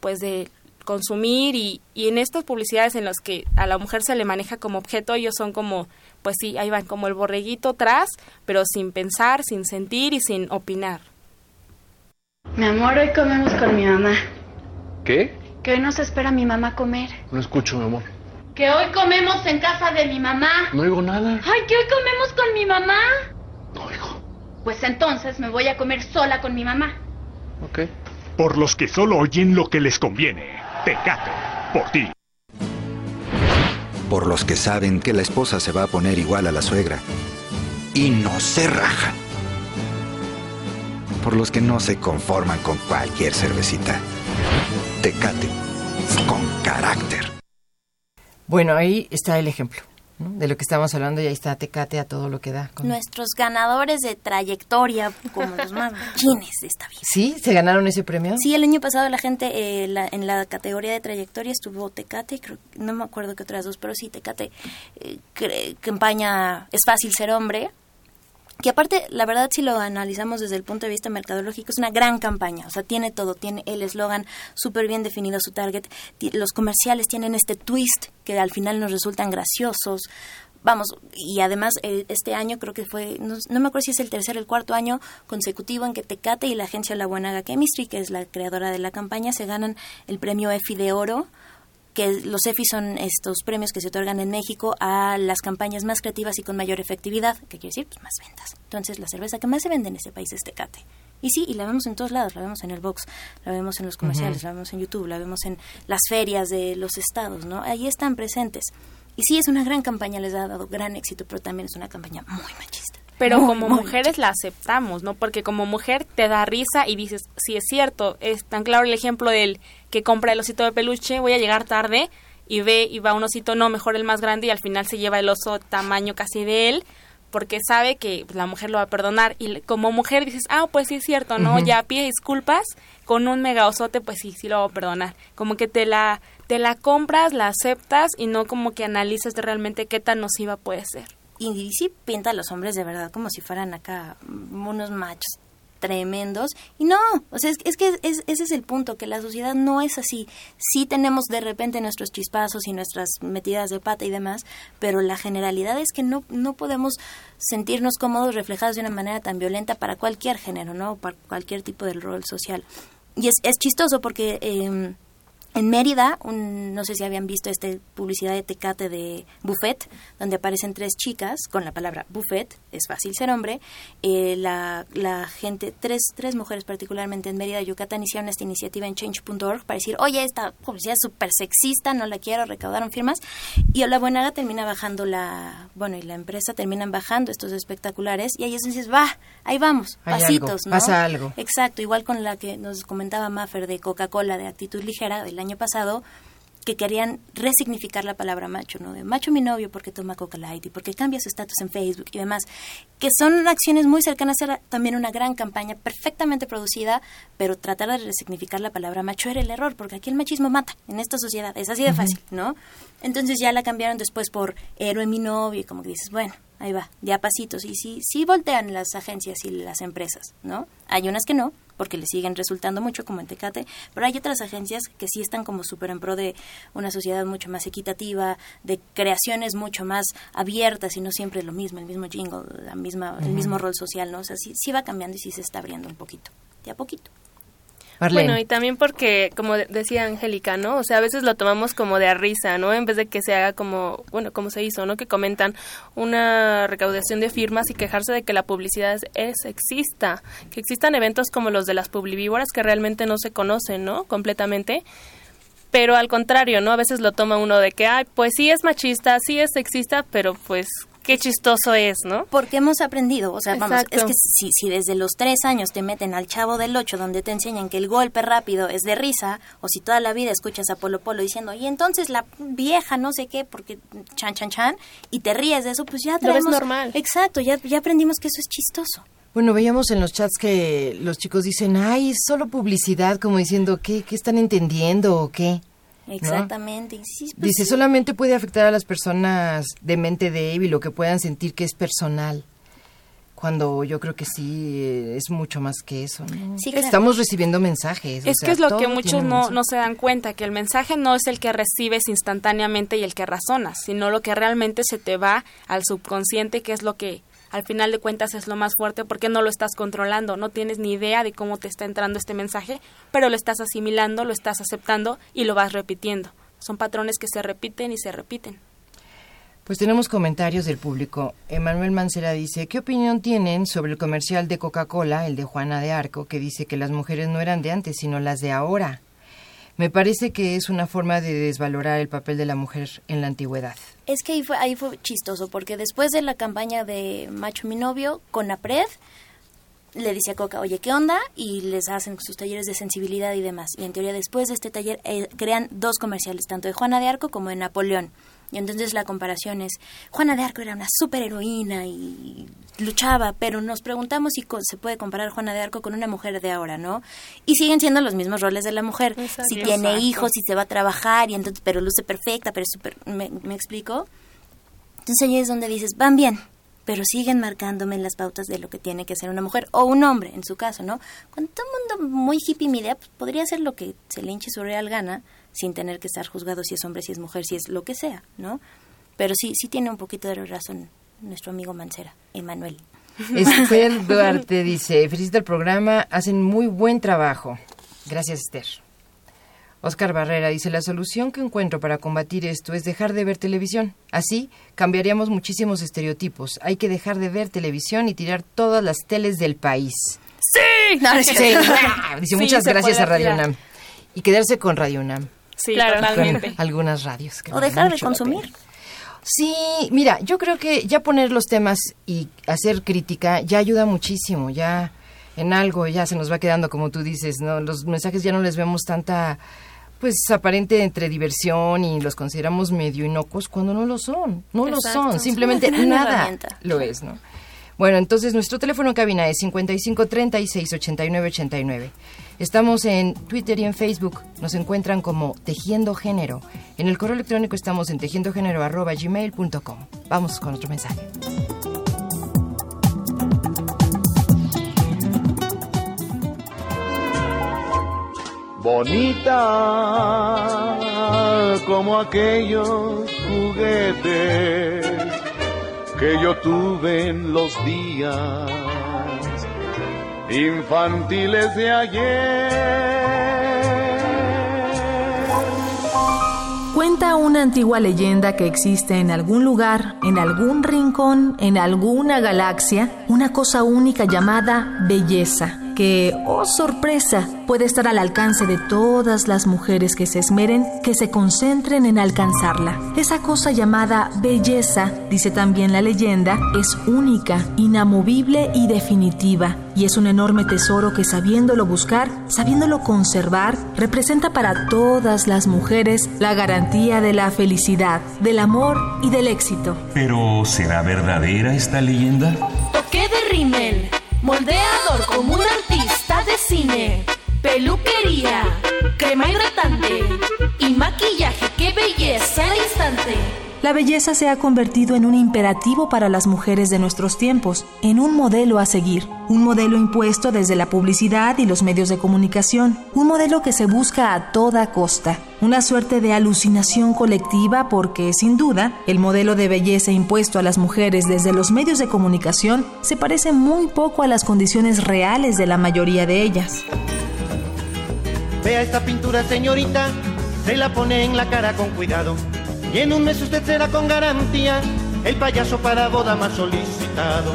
pues de consumir y, y en estas publicidades en las que a la mujer se le maneja como objeto, ellos son como, pues sí, ahí van como el borreguito atrás, pero sin pensar, sin sentir y sin opinar. Mi amor, hoy comemos con mi mamá. ¿Qué? Que hoy nos espera mi mamá comer. No escucho, mi amor. Que hoy comemos en casa de mi mamá. No oigo nada. Ay, que hoy comemos con mi mamá. Pues entonces me voy a comer sola con mi mamá. Ok. Por los que solo oyen lo que les conviene. Tecate, por ti. Por los que saben que la esposa se va a poner igual a la suegra. Y no se rajan. Por los que no se conforman con cualquier cervecita. Tecate, con carácter. Bueno, ahí está el ejemplo ¿no? de lo que estamos hablando y ahí está Tecate a todo lo que da. con- Nuestros ganadores de trayectoria, como los machines de esta vida. ¿Sí? ¿Se ganaron ese premio? Sí, el año pasado la gente eh, la- en la categoría de trayectoria estuvo Tecate, creo, no me acuerdo qué otras dos, pero sí, Tecate, eh, cre- campaña Es fácil ser hombre, que aparte, la verdad, si lo analizamos desde el punto de vista mercadológico, es una gran campaña, o sea, tiene todo, tiene el eslogan súper bien definido, su target, los comerciales tienen este twist que al final nos resultan graciosos, vamos, y además eh, este año creo que fue, no, no me acuerdo si es el tercer o el cuarto año consecutivo en que Tecate y la agencia La Buenaga Chemistry, que es la creadora de la campaña, se ganan el premio EFI de oro que los EFI son estos premios que se otorgan en México a las campañas más creativas y con mayor efectividad, que quiere decir pues, más ventas. Entonces, la cerveza que más se vende en este país es Tecate. Y sí, y la vemos en todos lados, la vemos en el box, la vemos en los comerciales, la vemos en YouTube, la vemos en las ferias de los estados, ¿no? Ahí están presentes. Y sí, es una gran campaña, les ha dado gran éxito, pero también es una campaña muy machista. Pero Muy, como muy mujeres la aceptamos, ¿no? Porque como mujer te da risa y dices, si es cierto, es tan claro el ejemplo del que compra el osito de peluche, voy a llegar tarde y ve y va un osito, no, mejor el más grande y al final se lleva el oso tamaño casi de él, porque sabe que la mujer lo va a perdonar y como mujer dices, ah, pues sí es cierto, ¿no? Ya pide disculpas, con un mega osote, pues sí, sí lo va a perdonar. Como que te la, te la compras, la aceptas y no como que analizas realmente qué tan nociva puede ser. Y sí pinta a los hombres de verdad como si fueran acá unos machos tremendos. Y no, o sea, es, es que es- ese es el punto, que la sociedad no es así. Sí tenemos de repente nuestros chispazos y nuestras metidas de pata y demás, pero la generalidad es que no, no podemos sentirnos cómodos reflejados de una manera tan violenta para cualquier género, ¿no? Para cualquier tipo de rol social. Y es, es chistoso porque... em, en Mérida, un- no sé si habían visto esta publicidad de Tecate de Buffet, donde aparecen tres chicas con la palabra Buffet, es fácil ser hombre. Eh, la, la gente, tres, tres mujeres particularmente en Mérida, Yucatán, hicieron esta iniciativa en change.org para decir, oye, esta publicidad es súper sexista, no la quiero, recaudaron firmas. Y la Buenaga termina bajando la, bueno, y la empresa terminan bajando estos espectaculares y ahí es dices, va, ahí vamos, Hay algo, pasitos, ¿no? pasa algo. Exacto, igual con la que nos comentaba Maffer de Coca-Cola de actitud ligera del año pasado, que querían resignificar la palabra macho, ¿no? De macho mi novio porque toma Coca Light y porque cambia su estatus en Facebook y demás, que son acciones muy cercanas a también una gran campaña perfectamente producida, pero tratar de resignificar la palabra macho era el error, porque aquí el machismo mata en esta sociedad, es así de fácil, ¿no? Entonces ya la cambiaron después por héroe mi novio y como que dices, bueno, ahí va, de a pasitos. Y sí, sí voltean las agencias y las empresas, ¿no? Hay unas que no, porque le siguen resultando mucho, como en Tecate, pero hay otras agencias que sí están como súper en pro de una sociedad mucho más equitativa, de creaciones mucho más abiertas y no siempre lo mismo, el mismo jingle, la misma, el mismo rol social, ¿no? O sea, sí, sí va cambiando y sí se está abriendo un poquito, de a poquito. Bueno, y también porque, como de- decía Angélica, ¿no? O sea, a veces lo tomamos como de a risa, ¿no? En vez de que se haga como, bueno, como se hizo, ¿no? Que comentan una recaudación de firmas y quejarse de que la publicidad es, es sexista, que existan eventos como los de las publivívoras que realmente no se conocen, ¿no? Completamente. Pero al contrario, ¿no? A veces lo toma uno de que, ay, pues sí es machista, sí es sexista, pero pues qué chistoso es, ¿no? Porque hemos aprendido, o sea, vamos, es que si, si desde los tres años te meten al chavo del ocho donde te enseñan que el golpe rápido es de risa, o si toda la vida escuchas a Polo Polo diciendo, y entonces la vieja no sé qué, porque chan chan chan, y te ríes de eso, pues ya Lo ves traemos... normal. Exacto, ya, ya aprendimos que eso es chistoso. Bueno, veíamos en los chats que los chicos dicen, ay, es solo publicidad, como diciendo, ¿qué, qué están entendiendo o qué? ¿No? Exactamente. sí, pues Dice, sí. solamente puede afectar a las personas de mente débil o que puedan sentir que es personal. Cuando yo creo que sí eh, es mucho más que eso. ¿no? Sí, claro. Estamos recibiendo mensajes. o Es sea, que es lo que muchos no, no se dan cuenta, que el mensaje no es el que recibes instantáneamente y el que razonas, sino lo que realmente se te va al subconsciente, que es lo que al final de cuentas es lo más fuerte porque no lo estás controlando, no tienes ni idea de cómo te está entrando este mensaje, pero lo estás asimilando, lo estás aceptando y lo vas repitiendo. Son patrones que se repiten y se repiten. Pues tenemos comentarios del público. Emanuel Mancera dice, ¿qué opinión tienen sobre el comercial de Coca-Cola, el de Juana de Arco, que dice que las mujeres no eran de antes, sino las de ahora? Me parece que es una forma de desvalorar el papel de la mujer en la antigüedad. Es que ahí fue, ahí fue chistoso, porque después de la campaña de Macho Mi Novio, con APRED, le dice a Coca, oye, ¿qué onda? Y les hacen sus talleres de sensibilidad y demás. Y en teoría, después de este taller, eh, crean dos comerciales, tanto de Juana de Arco como de Napoleón. Y entonces la comparación es, Juana de Arco era una superheroína y luchaba, pero nos preguntamos si co- se puede comparar Juana de Arco con una mujer de ahora, ¿no? Y siguen siendo los mismos roles de la mujer. Exacto. Si tiene Exacto. hijos, si se va a trabajar, y entonces, pero luce perfecta, pero es súper... ¿me, ¿Me explico? Entonces ahí es donde dices, van bien, pero siguen marcándome las pautas de lo que tiene que ser una mujer o un hombre, en su caso, ¿no? Cuando todo el mundo muy hippie mi idea, pues, podría hacer lo que se le hinche su real gana, sin tener que estar juzgado si es hombre, si es mujer, si es lo que sea, ¿no? Pero sí, sí tiene un poquito de razón nuestro amigo Mancera, Emanuel. Esther Duarte dice, felicita el programa, hacen muy buen trabajo. Gracias, Esther. Oscar Barrera dice, la solución que encuentro para combatir esto es dejar de ver televisión. Así cambiaríamos muchísimos estereotipos. Hay que dejar de ver televisión y tirar todas las teles del país. ¡Sí! No, Sí, cierto. dice, Sí, muchas gracias a Radio tirar. UNAM. Y quedarse con Radio UNAM. Sí, Claro. totalmente. Algunas radios. que O dejar de consumir. Sí, mira, yo creo que ya poner los temas y hacer crítica ya ayuda muchísimo, ya en algo ya se nos va quedando como tú dices, ¿no? Los mensajes ya no les vemos tanta pues aparente entre diversión y los consideramos medio inocuos cuando no lo son. No lo son, simplemente nada lo es, ¿no? Bueno, entonces nuestro teléfono en cabina es 55 36 89 89. Estamos en Twitter y en Facebook. Nos encuentran como Tejiendo Género. En el correo electrónico estamos en tejiendogénero.gmail.com. Vamos con otro mensaje. bonita como aquellos juguetes que yo tuve en los días infantiles de ayer. Cuenta una antigua leyenda que existe en algún lugar, en algún rincón, en alguna galaxia, una cosa única llamada belleza, que, oh sorpresa, puede estar al alcance de todas las mujeres que se esmeren, que se concentren en alcanzarla. Esa cosa llamada belleza, dice también la leyenda, es única, inamovible y definitiva, y es un enorme tesoro que sabiéndolo buscar, sabiéndolo conservar, representa para todas las mujeres la garantía de la felicidad, del amor y del éxito. Pero, ¿será verdadera esta leyenda? Toque de rímel, moldeador como un artista de cine, peluquería, crema hidratante y maquillaje, qué belleza al instante. La belleza se ha convertido en un imperativo para las mujeres de nuestros tiempos, en un modelo a seguir, un modelo impuesto desde la publicidad y los medios de comunicación, un modelo que se busca a toda costa, una suerte de alucinación colectiva porque, sin duda, el modelo de belleza impuesto a las mujeres desde los medios de comunicación se parece muy poco a las condiciones reales de la mayoría de ellas. Vea esta pintura, señorita, se la pone en la cara con cuidado. Y en un mes usted será con garantía el payaso para boda más solicitado.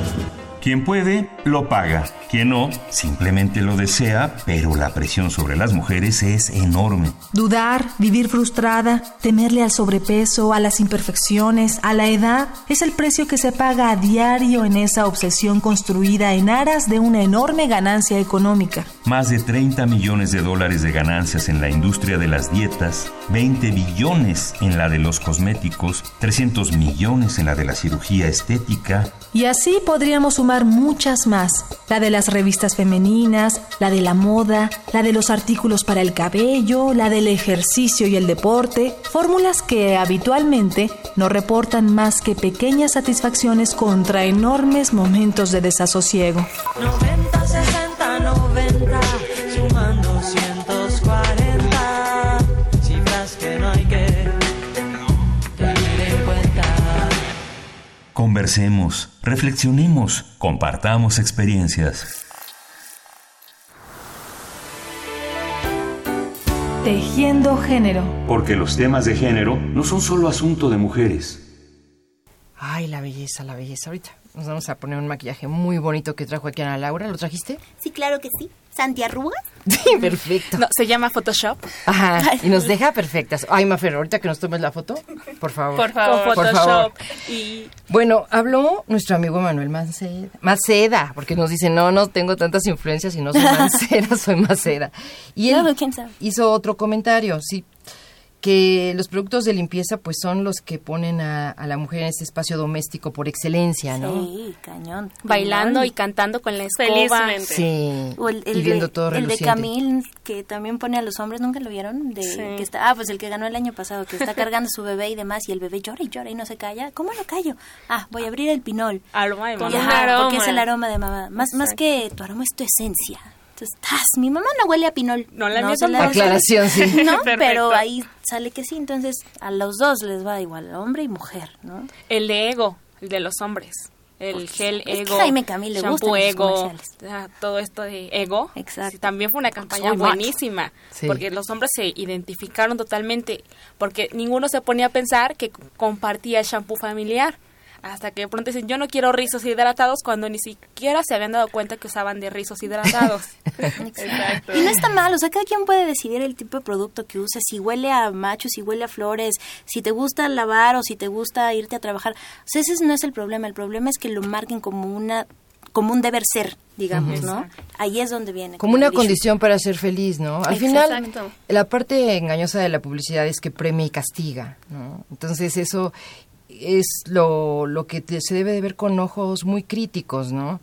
Quien puede, lo paga. Quien no, simplemente lo desea, pero la presión sobre las mujeres es enorme. Dudar, vivir frustrada, temerle al sobrepeso, a las imperfecciones, a la edad, es el precio que se paga a diario en esa obsesión construida en aras de una enorme ganancia económica. Más de 30 millones de dólares de ganancias en la industria de las dietas, 20 billones en la de los cosméticos, 300 millones en la de la cirugía estética. Y así podríamos sumar muchas más. La de las revistas femeninas, la de la moda, la de los artículos para el cabello, la del ejercicio y el deporte, fórmulas que habitualmente no reportan más que pequeñas satisfacciones contra enormes momentos de desasosiego. 90, 60, 90, Conversemos, reflexionemos, compartamos experiencias. Tejiendo género. Porque los temas de género no son solo asunto de mujeres. Ay, la belleza, la belleza. Ahorita nos vamos a poner un maquillaje muy bonito que trajo aquí Ana Laura. ¿Lo trajiste? Sí, claro que sí. ¿Santi Arrugas? Sí, perfecto. No, se llama Photoshop. Ajá, y nos deja perfectas. Ay, Mafer, ahorita que nos tomes la foto, por favor. Por favor. Por Photoshop. favor. Y Bueno, habló nuestro amigo Manuel Maceda, Maceda, porque nos dice, no, no tengo tantas influencias y no soy Maceda, soy Maceda. Y él Luego, ¿quién sabe? hizo otro comentario, sí, que los productos de limpieza pues son los que ponen a, a la mujer en este espacio doméstico por excelencia, ¿no? Sí, cañón. bailando cañón. y cantando con la escoba. Felizmente. Sí, O el, el y viendo de, todo el de reluciente. Camil, que también pone a los hombres, ¿nunca lo vieron? De, Sí. que está, ah, pues el que ganó el año pasado, que está cargando su bebé y demás, y el bebé llora y llora y no se calla. ¿Cómo lo callo? Ah, voy a abrir el pinol. Aroma de mamá. un ajá, aroma. Porque es el aroma de mamá. Más, más que tu aroma es tu esencia. Entonces, ¡tas! mi mamá no huele a pinol. No, la mía se la-. Aclaración, sí. No, pero ahí sale que sí. Entonces, a los dos les va igual, hombre y mujer, ¿no? El de ego, el de los hombres. El gel es que ego. Jaime Camil le shampoo ego. Todo esto de ego. Exacto. Sí, también fue una campaña Soy buenísima. Sí. Porque los hombres se identificaron totalmente. Porque ninguno se ponía a pensar que compartía el shampoo familiar. Hasta que de pronto dicen, yo no quiero rizos hidratados, cuando ni siquiera se habían dado cuenta que usaban de rizos hidratados. Y no está mal, o sea, cada quien puede decidir el tipo de producto que use, si huele a machos, si huele a flores, si te gusta lavar o si te gusta irte a trabajar. O sea, ese no es el problema, el problema es que lo marquen como una como un deber ser, digamos. ¿no? Ahí es donde viene. Como una condición para ser feliz, ¿no? Al Exacto. final, la parte engañosa de la publicidad es que premia y castiga, ¿no? Entonces eso es lo, lo que te- se debe de ver con ojos muy críticos, ¿no?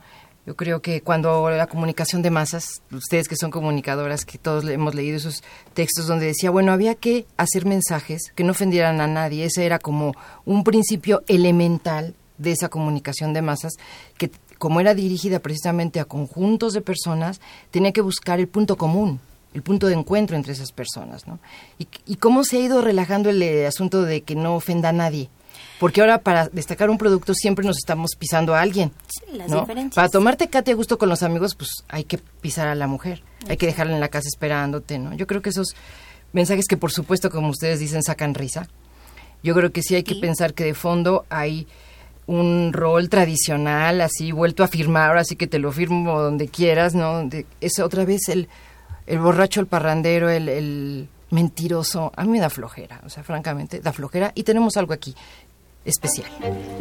Yo creo que cuando la comunicación de masas, ustedes que son comunicadoras, que todos hemos leído esos textos donde decía, bueno, había que hacer mensajes que no ofendieran a nadie, ese era como un principio elemental de esa comunicación de masas, que como era dirigida precisamente a conjuntos de personas, tenía que buscar el punto común, el punto de encuentro entre esas personas, ¿no? Y, y cómo se ha ido relajando el asunto de que no ofenda a nadie. Porque ahora para destacar un producto siempre nos estamos pisando a alguien. Sí, las ¿no? diferencias. Para tomarte cate a gusto con los amigos, pues hay que pisar a la mujer, hay que dejarla en la casa esperándote, ¿no? Yo creo que esos mensajes que por supuesto, como ustedes dicen, sacan risa. Yo creo que sí hay que pensar que de fondo hay un rol tradicional, así vuelto a firmar, ahora sí que te lo firmo donde quieras, ¿no? De- es otra vez el, el borracho, el parrandero, el, el mentiroso. A mí me da flojera, o sea, francamente, da flojera. Y tenemos algo aquí especial.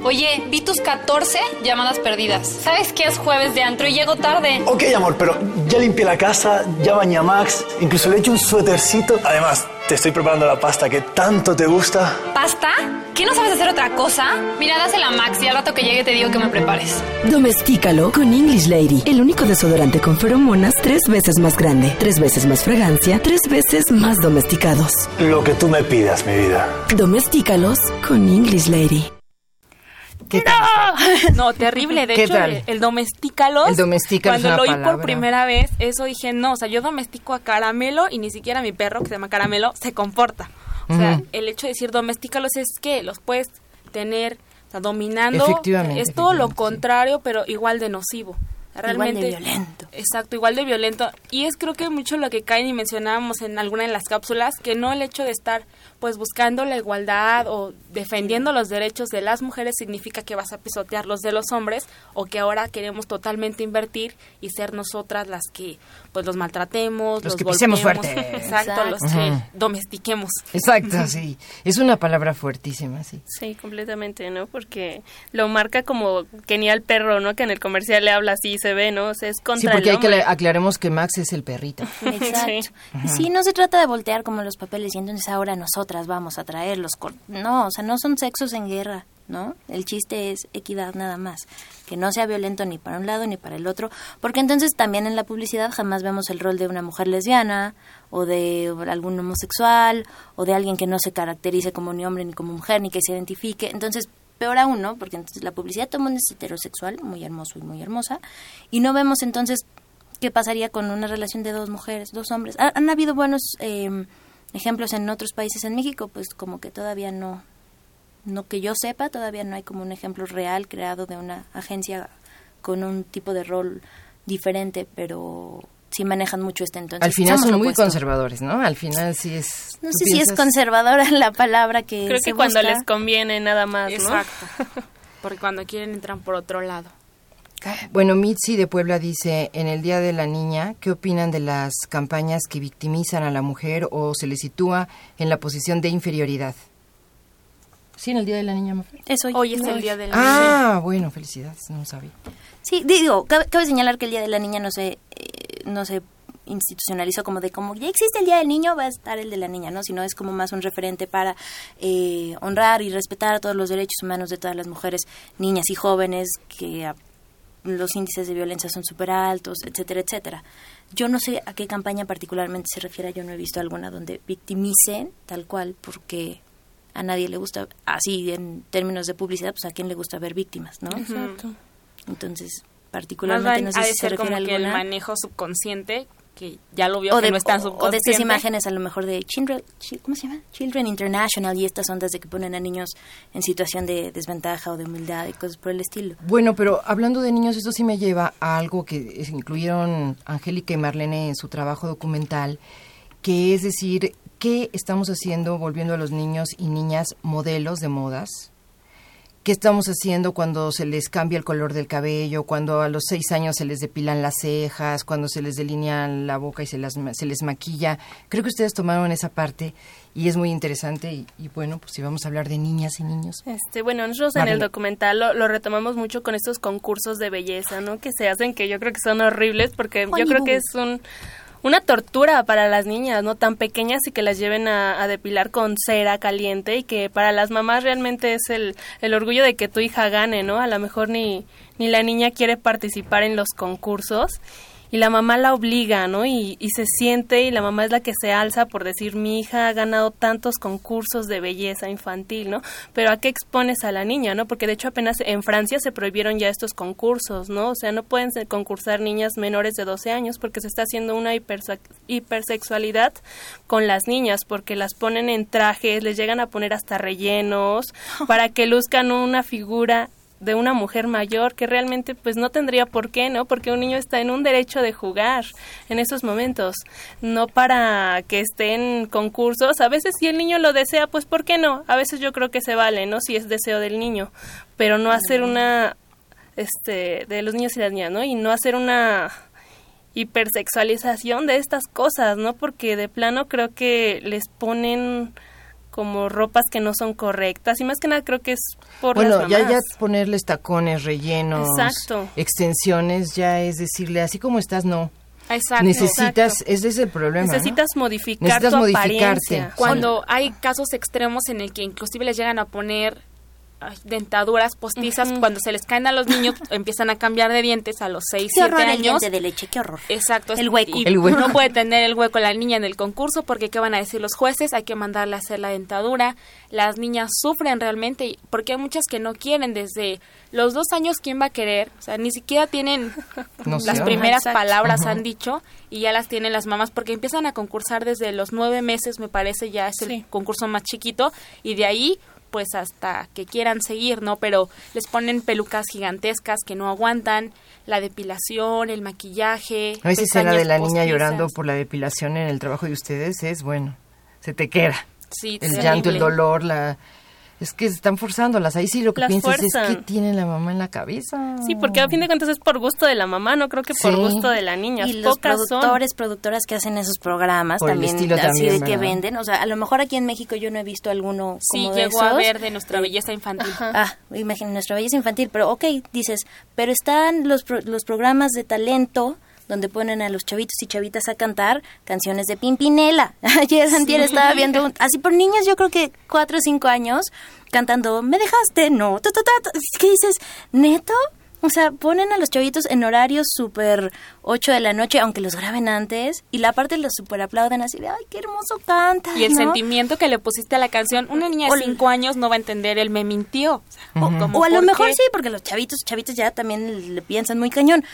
Oye, vi tus 14 llamadas perdidas. ¿Sabes que es jueves de antro y llego tarde? Ok, amor, pero ya limpié la casa, ya bañé a Max, incluso le he hecho un suétercito. Además, te estoy preparando la pasta que tanto te gusta. ¿Pasta? ¿Qué no sabes hacer otra cosa? Mira, dásela a Max y al rato que llegue te digo que me prepares. Domestícalo con English Lady, el único desodorante con feromonas tres veces más grande, tres veces más fragancia, tres veces más domesticados. Lo que tú me pidas, mi vida. Domestícalos con English Lady. ¿Qué tal? No, terrible. De ¿Qué hecho, tal? el, el domestícalos. El domestícalo es Cuando lo oí por primera vez, eso dije, no, o sea, yo domestico a Caramelo y ni siquiera mi perro, que se llama Caramelo, se comporta. O sea, el hecho de decir domestícalos es que los puedes tener o sea, dominando. Efectivamente, Es todo lo contrario, pero igual de nocivo. Realmente, violento. Exacto, igual de violento. Y es creo que mucho lo que caen y mencionábamos en alguna de las cápsulas, que no el hecho de estar pues buscando la igualdad o defendiendo los derechos de las mujeres significa que vas a pisotear los de los hombres o que ahora queremos totalmente invertir y ser nosotras las que pues los maltratemos, Los los, que pisemos golpeemos. fuerte. Exacto, los Exacto. que Ujú. domestiquemos. Exacto, sí. Es una palabra fuertísima, sí. Sí, completamente, ¿no? Porque lo marca como Kenia el perro, ¿no? Que en el comercial le habla así y se ve, ¿no? O sea, es contra Sí, porque el hay que aclaremos que Max es el perrito. Exacto. Ujú. Sí, no se trata de voltear como los papeles y entonces ahora nosotras vamos a traer los... cor- No, o sea, no son sexos en guerra, ¿no? El chiste es equidad nada más. Que no sea violento ni para un lado ni para el otro. Porque entonces también en la publicidad jamás vemos el rol de una mujer lesbiana o de algún homosexual o de alguien que no se caracterice como ni hombre ni como mujer ni que se identifique. Entonces, peor aún, ¿no? Porque entonces la publicidad todo el mundo es heterosexual, muy hermoso y muy hermosa. Y no vemos entonces qué pasaría con una relación de dos mujeres, dos hombres. Ha- Han, habido buenos eh, ejemplos en otros países en México, pues como que todavía no, no que yo sepa, todavía no hay como un ejemplo real creado de una agencia con un tipo de rol diferente, pero sí manejan mucho este entonces. Al final son muy opuesto. conservadores, ¿no? Al final sí es... No sé si es conservadora la palabra que Creo se que cuando les conviene nada más, ¿no? Exacto. Porque cuando quieren entran por otro lado. Bueno, Mitzi de Puebla dice, en el Día de la Niña, ¿qué opinan de las campañas que victimizan a la mujer o se le sitúa en la posición de inferioridad? Sí, en el Día de la Niña. Mafer? Es hoy. Hoy es el día de la Ah, bueno, felicidades, no sabía. Sí, digo, cabe, cabe señalar que el Día de la Niña no se, eh, no se institucionalizó como de como ya existe el Día del Niño, va a estar el de la niña, ¿no? Sino es como más un referente para eh, honrar y respetar todos los derechos humanos de todas las mujeres, niñas y jóvenes, que ah, los índices de violencia son súper altos, etcétera, etcétera. Yo no sé a qué campaña particularmente se refiere, yo no he visto alguna donde victimicen tal cual, porque a nadie le gusta, así en términos de publicidad, pues a quién le gusta ver víctimas, ¿no? Exacto. Entonces, particularmente no sé ha de si se ser como refiere a que el alguna. manejo subconsciente, que ya lo vio o que de, no está o- o de estas imágenes a lo mejor de Children, Chi- ¿cómo se llama? Children International y estas ondas de que ponen a niños en situación de desventaja o de humildad y cosas por el estilo. Bueno, pero hablando de niños, eso sí me lleva a algo que incluyeron Angélica y Marlene en su trabajo documental, que es decir, ¿qué estamos haciendo volviendo a los niños y niñas modelos de modas? ¿Qué estamos haciendo cuando se les cambia el color del cabello, cuando a los seis años se les depilan las cejas, cuando se les delinean la boca y se, las, se les maquilla? Creo que ustedes tomaron esa parte y es muy interesante y, y bueno, pues si vamos a hablar de niñas y niños. Este, bueno, nosotros en el documental lo, lo retomamos mucho con estos concursos de belleza, ¿no? Que se hacen que yo creo que son horribles porque yo creo que es un una tortura para las niñas, ¿no? Tan pequeñas y que las lleven a, a depilar con cera caliente y que para las mamás realmente es el, el orgullo de que tu hija gane, ¿no? A lo mejor ni, ni la niña quiere participar en los concursos y la mamá la obliga, ¿no? Y, y se siente y la mamá es la que se alza por decir mi hija ha ganado tantos concursos de belleza infantil, ¿no? Pero ¿a qué expones a la niña, no? Porque de hecho apenas en Francia se prohibieron ya estos concursos, ¿no? O sea, no pueden concursar niñas menores de 12 años porque se está haciendo una hiperse- hipersexualidad con las niñas porque las ponen en trajes, les llegan a poner hasta rellenos para que luzcan una figura de una mujer mayor que realmente pues no tendría por qué, ¿no? Porque un niño está en un derecho de jugar en esos momentos, no para que esté en concursos. A veces si el niño lo desea, pues ¿por qué no? A veces yo creo que se vale, ¿no? Si es deseo del niño, pero no hacer una este de los niños y las niñas, ¿no? Y no hacer una hipersexualización de estas cosas, ¿no? Porque de plano creo que les ponen como ropas que no son correctas y más que nada creo que es por bueno, las ya, mamás. ya ponerles tacones, rellenos, Exacto. extensiones, ya es decirle, así como estás, no. Exacto. Necesitas, ese es el problema. ¿no? Necesitas modificar Necesitas tu modificarte. apariencia. Cuando hay casos extremos en el que inclusive les llegan a poner dentaduras postizas, cuando se les caen a los niños, empiezan a cambiar de dientes a los 6, Qué 7 horror el años. diente de leche, qué horror. Exacto. El hueco. Y El hueco. no puede tener el hueco la niña en el concurso porque ¿qué van a decir los jueces? Hay que mandarle a hacer la dentadura. Las niñas sufren realmente y- porque hay muchas que no quieren desde los dos años. ¿Quién va a querer? O sea, ni siquiera tienen las primeras Exacto. palabras han dicho y ya las tienen las mamás porque empiezan a concursar desde los nueve meses, me parece, ya es el concurso más chiquito y de ahí pues hasta que quieran seguir, ¿no? Pero les ponen pelucas gigantescas que no aguantan, la depilación, el maquillaje. A veces escena de la niña llorando por la depilación en el trabajo de ustedes es, bueno, se te queda. Sí, el terrible. llanto, el dolor, la... Es que están forzándolas. Ahí sí lo que Las piensas es que tiene la mamá en la cabeza. Sí, porque a fin de cuentas es por gusto de la mamá, no creo que por Sí. gusto de la niña. Y los son. productores, productoras que hacen esos programas Por el también, así también, de que venden. O sea, a lo mejor aquí en México yo no he visto alguno Sí, como de llegó a ver de nuestra belleza infantil. Ah, imagínate, nuestra belleza infantil. Pero, ok, dices, pero están los, pro- los programas de talento donde ponen a los chavitos y chavitas a cantar canciones de Pimpinela. Ayer Santier estaba viendo, un- así por niñas, yo creo que cuatro o cinco años, cantando, me dejaste, no, ta, ta, ta, ta". Es que dices, neto, o sea, ponen a los chavitos en horarios súper 8 de la noche, aunque los graben antes, y la parte los súper aplauden así de, ay, qué hermoso canta. Y el ¿no? sentimiento que le pusiste a la canción, una niña de el- cinco años no va a entender el me mintió. O, sea, O, como, o a lo ¿por mejor qué? sí, porque los chavitos, chavitos ya también le piensan muy cañón.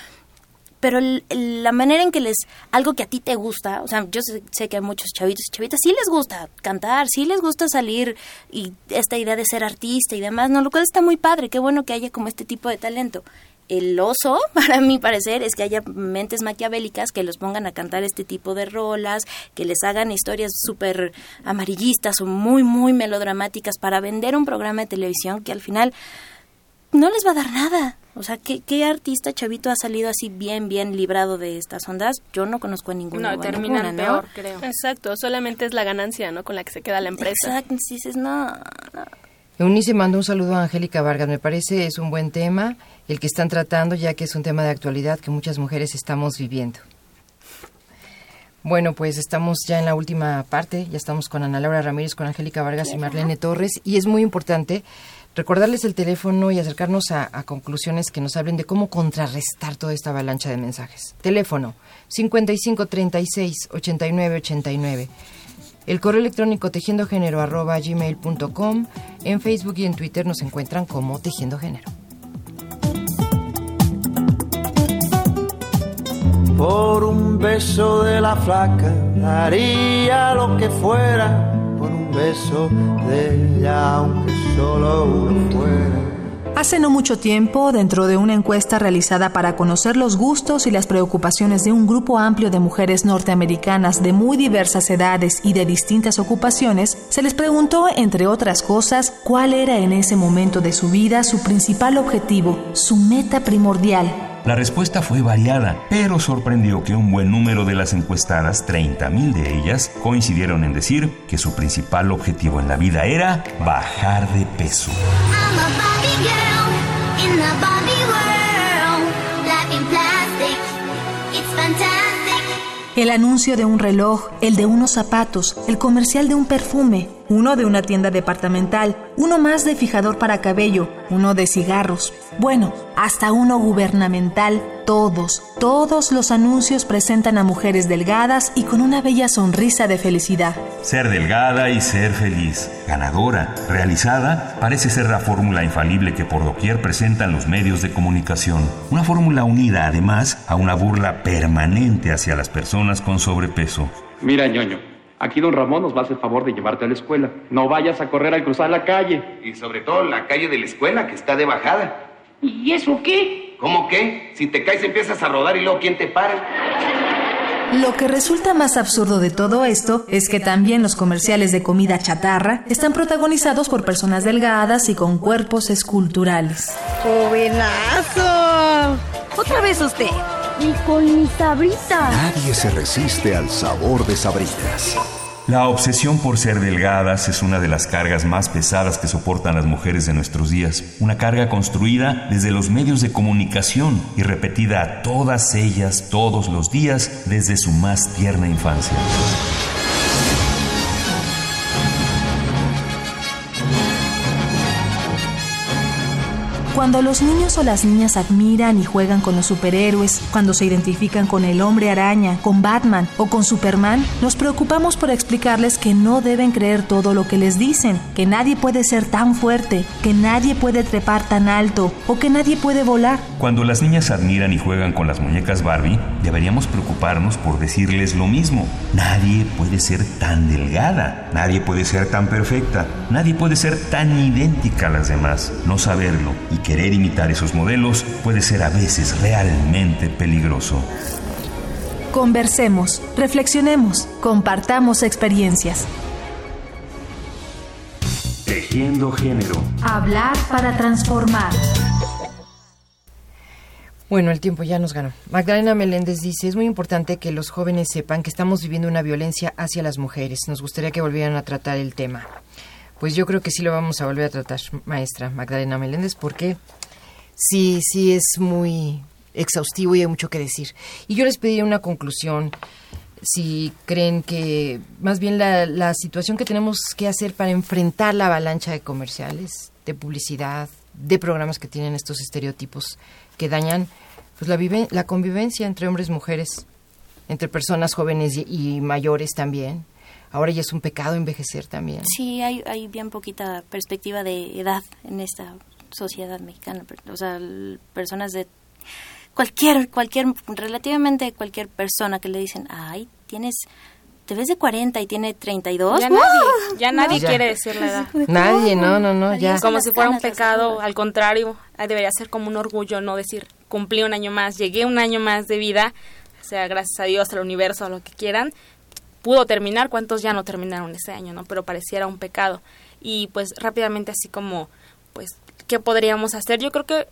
Pero el- el- la manera en que les, algo que a ti te gusta, o sea, yo sé, sé que a muchos chavitos y chavitas sí les gusta cantar, sí les gusta salir y esta idea de ser artista y demás, ¿no? Lo cual está muy padre, qué bueno que haya como este tipo de talento. El oso, para mi parecer, es que haya mentes maquiavélicas que los pongan a cantar este tipo de rolas, que les hagan historias súper amarillistas o muy, muy melodramáticas para vender un programa de televisión que al final no les va a dar nada. O sea, ¿qué, qué artista chavito ha salido así bien, bien librado de estas ondas? Yo no conozco a ninguno. No, terminan ninguna, ¿no? peor, creo. Exacto, solamente es la ganancia, ¿no? Con la que se queda la empresa. Exacto, si dices, no, no. Eunice mandó un saludo a Angélica Vargas. Me parece es un buen tema el que están tratando, ya que es un tema de actualidad que muchas mujeres estamos viviendo. Bueno, pues estamos ya en la última parte. Ya estamos con Ana Laura Ramírez, con Angélica Vargas y Marlene Torres. Y es muy importante recordarles el teléfono y acercarnos a, conclusiones que nos hablen de cómo contrarrestar toda esta avalancha de mensajes. Teléfono 5536 8989. El correo electrónico tejiendogénero arroba gmail.com. En Facebook y en Twitter nos encuentran como Tejiendo Género. Por un beso de la flaca haría lo que fuera. Beso de ella, aunque solo uno fuera. Hace no mucho tiempo, dentro de una encuesta realizada para conocer los gustos y las preocupaciones de un grupo amplio de mujeres norteamericanas de muy diversas edades y de distintas ocupaciones, se les preguntó, entre otras cosas, cuál era en ese momento de su vida su principal objetivo, su meta primordial. La respuesta fue variada, pero sorprendió que un buen número de las encuestadas, 30.000 de ellas, coincidieron en decir que su principal objetivo en la vida era bajar de peso. El anuncio de un reloj, el de unos zapatos, el comercial de un perfume, uno de una tienda departamental, uno más de fijador para cabello, uno de cigarros, bueno, hasta uno gubernamental, todos, todos los anuncios presentan a mujeres delgadas y con una bella sonrisa de felicidad. Ser delgada y ser feliz, ganadora, realizada, parece ser la fórmula infalible que por doquier presentan los medios de comunicación. Una fórmula unida además a una burla permanente hacia las personas con sobrepeso. Mira, ñoño, Aquí don Ramón nos va a hacer favor de llevarte a la escuela. No vayas a correr al cruzar la calle. Y sobre todo la calle de la escuela, que está de bajada. ¿Y eso qué? ¿Cómo qué? Si te caes empiezas a rodar y luego ¿quién te para? Lo que resulta más absurdo de todo esto es que también los comerciales de comida chatarra están protagonizados por personas delgadas y con cuerpos esculturales. ¡Jovenazo! Otra vez usted. Y con mis sabritas. Nadie se resiste al sabor de sabritas. La obsesión por ser delgadas es una de las cargas más pesadas que soportan las mujeres de nuestros días. Una carga construida desde los medios de comunicación y repetida a todas ellas todos los días desde su más tierna infancia. Cuando los niños o las niñas admiran y juegan con los superhéroes, cuando se identifican con el hombre araña, con Batman o con Superman, nos preocupamos por explicarles que no deben creer todo lo que les dicen, que nadie puede ser tan fuerte, que nadie puede trepar tan alto o que nadie puede volar. Cuando las niñas admiran y juegan con las muñecas Barbie, deberíamos preocuparnos por decirles lo mismo. Nadie puede ser tan delgada, nadie puede ser tan perfecta, nadie puede ser tan idéntica a las demás. No saberlo y querer imitar esos modelos puede ser a veces realmente peligroso. Conversemos, reflexionemos, compartamos experiencias. Tejiendo género. Hablar para transformar. Bueno, el tiempo ya nos ganó. Magdalena Meléndez dice, es muy importante que los jóvenes sepan que estamos viviendo una violencia hacia las mujeres. Nos gustaría que volvieran a tratar el tema. Pues yo creo que sí lo vamos a volver a tratar, maestra Magdalena Meléndez, porque sí, sí es muy exhaustivo y hay mucho que decir. Y yo les pediría una conclusión, si creen que más bien la, la situación que tenemos que hacer para enfrentar la avalancha de comerciales, de publicidad, de programas que tienen estos estereotipos que dañan pues la, la convivencia entre hombres y mujeres, entre personas jóvenes y, y mayores también, ahora ya es un pecado envejecer también. Sí, hay, hay bien poquita perspectiva de edad en esta sociedad mexicana. O sea, personas de cualquier, cualquier, relativamente cualquier persona que le dicen, ay, tienes, te ves de 40 y tiene 32. Ya ¡Wow! nadie, ya nadie Ya. quiere decir la edad. Nadie, no, no, no, ya. Como si fuera un pecado, al contrario, debería ser como un orgullo, no decir, cumplí un año más, llegué un año más de vida, o sea, gracias a Dios, al universo, a lo que quieran, pudo terminar, cuántos ya no terminaron ese año, ¿no? Pero pareciera un pecado. Y pues rápidamente así como, pues, ¿qué podríamos hacer? Yo creo que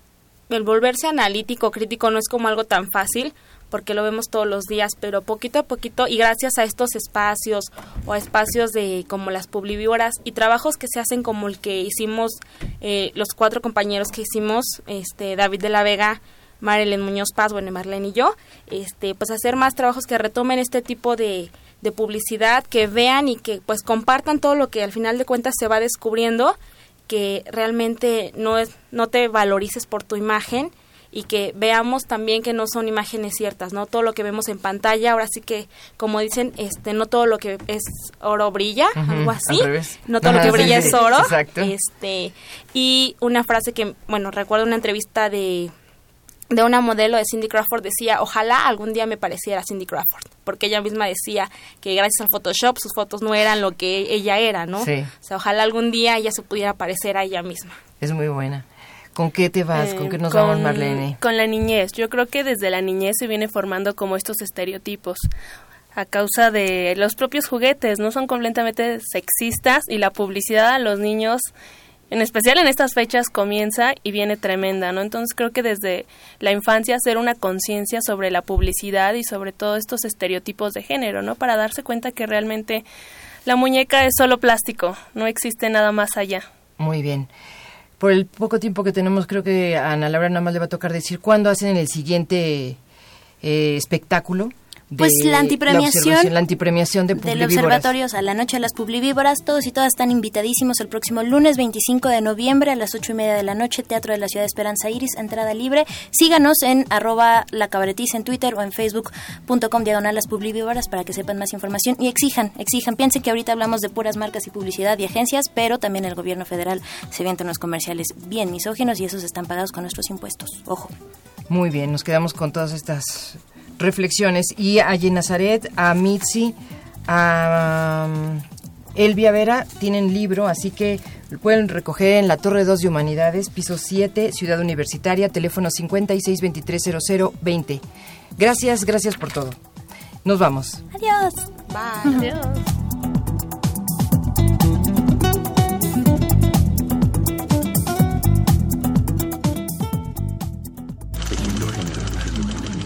el volverse analítico, crítico, no es como algo tan fácil, porque lo vemos todos los días, pero poquito a poquito y gracias a estos espacios o a espacios de como las publivívoras y trabajos que se hacen como el que hicimos eh, los cuatro compañeros que hicimos, este David de la Vega, Marilyn Muñoz Paz, bueno, Marlene y yo, este, pues hacer más trabajos que retomen este tipo de, de publicidad, que vean y que pues compartan todo lo que al final de cuentas se va descubriendo, que realmente no es, no te valorices por tu imagen y que veamos también que no son imágenes ciertas, ¿no? Todo lo que vemos en pantalla, ahora sí que, como dicen, este, no todo lo que es oro brilla, Ujú, algo al así, revés. no todo lo que brilla sí, es oro, exacto. este, y una frase que, bueno, recuerdo una entrevista de, de una modelo de Cindy Crawford decía, ojalá algún día me pareciera Cindy Crawford, porque ella misma decía que gracias al Photoshop sus fotos no eran lo que ella era, ¿no? Sí. O sea, ojalá algún día ella se pudiera parecer a ella misma. Es muy buena. ¿Con qué te vas? ¿Con qué nos Eh, con, vamos, Marlene? Con la niñez. Yo creo que desde la niñez se viene formando como estos estereotipos a causa de los propios juguetes, no son completamente sexistas y la publicidad a los niños, en especial en estas fechas, comienza y viene tremenda, ¿no? Entonces creo que desde la infancia hacer una conciencia sobre la publicidad y sobre todos estos estereotipos de género, ¿no? Para darse cuenta que realmente la muñeca es solo plástico, no existe nada más allá. Muy bien. Por el poco tiempo que tenemos, creo que a Ana Laura nada más le va a tocar decir cuándo hacen el siguiente eh, espectáculo. Pues la antipremiación la antipremiación de del observatorio a la noche de las publivíboras. Todos y todas están invitadísimos el próximo lunes 25 de noviembre a las ocho y media de la noche, Teatro de la Ciudad de Esperanza Iris, entrada libre. Síganos en arroba la cabaretiza en Twitter o en facebook.com diagonal las publivíboras para que sepan más información y exijan, exijan. Piensen que ahorita hablamos de puras marcas y publicidad y agencias, pero también el gobierno federal se avienta unos comerciales bien misóginos y esos están pagados con nuestros impuestos. Ojo. Muy bien, nos quedamos con todas estas reflexiones. Y a Nazaret, a Mitzi, a um, Elvia Vera tienen libro, así que lo pueden recoger en la Torre 2 de Humanidades, piso 7, Ciudad Universitaria, teléfono 56230020. Gracias, gracias por todo. Nos vamos. Adiós. Bye. Adiós.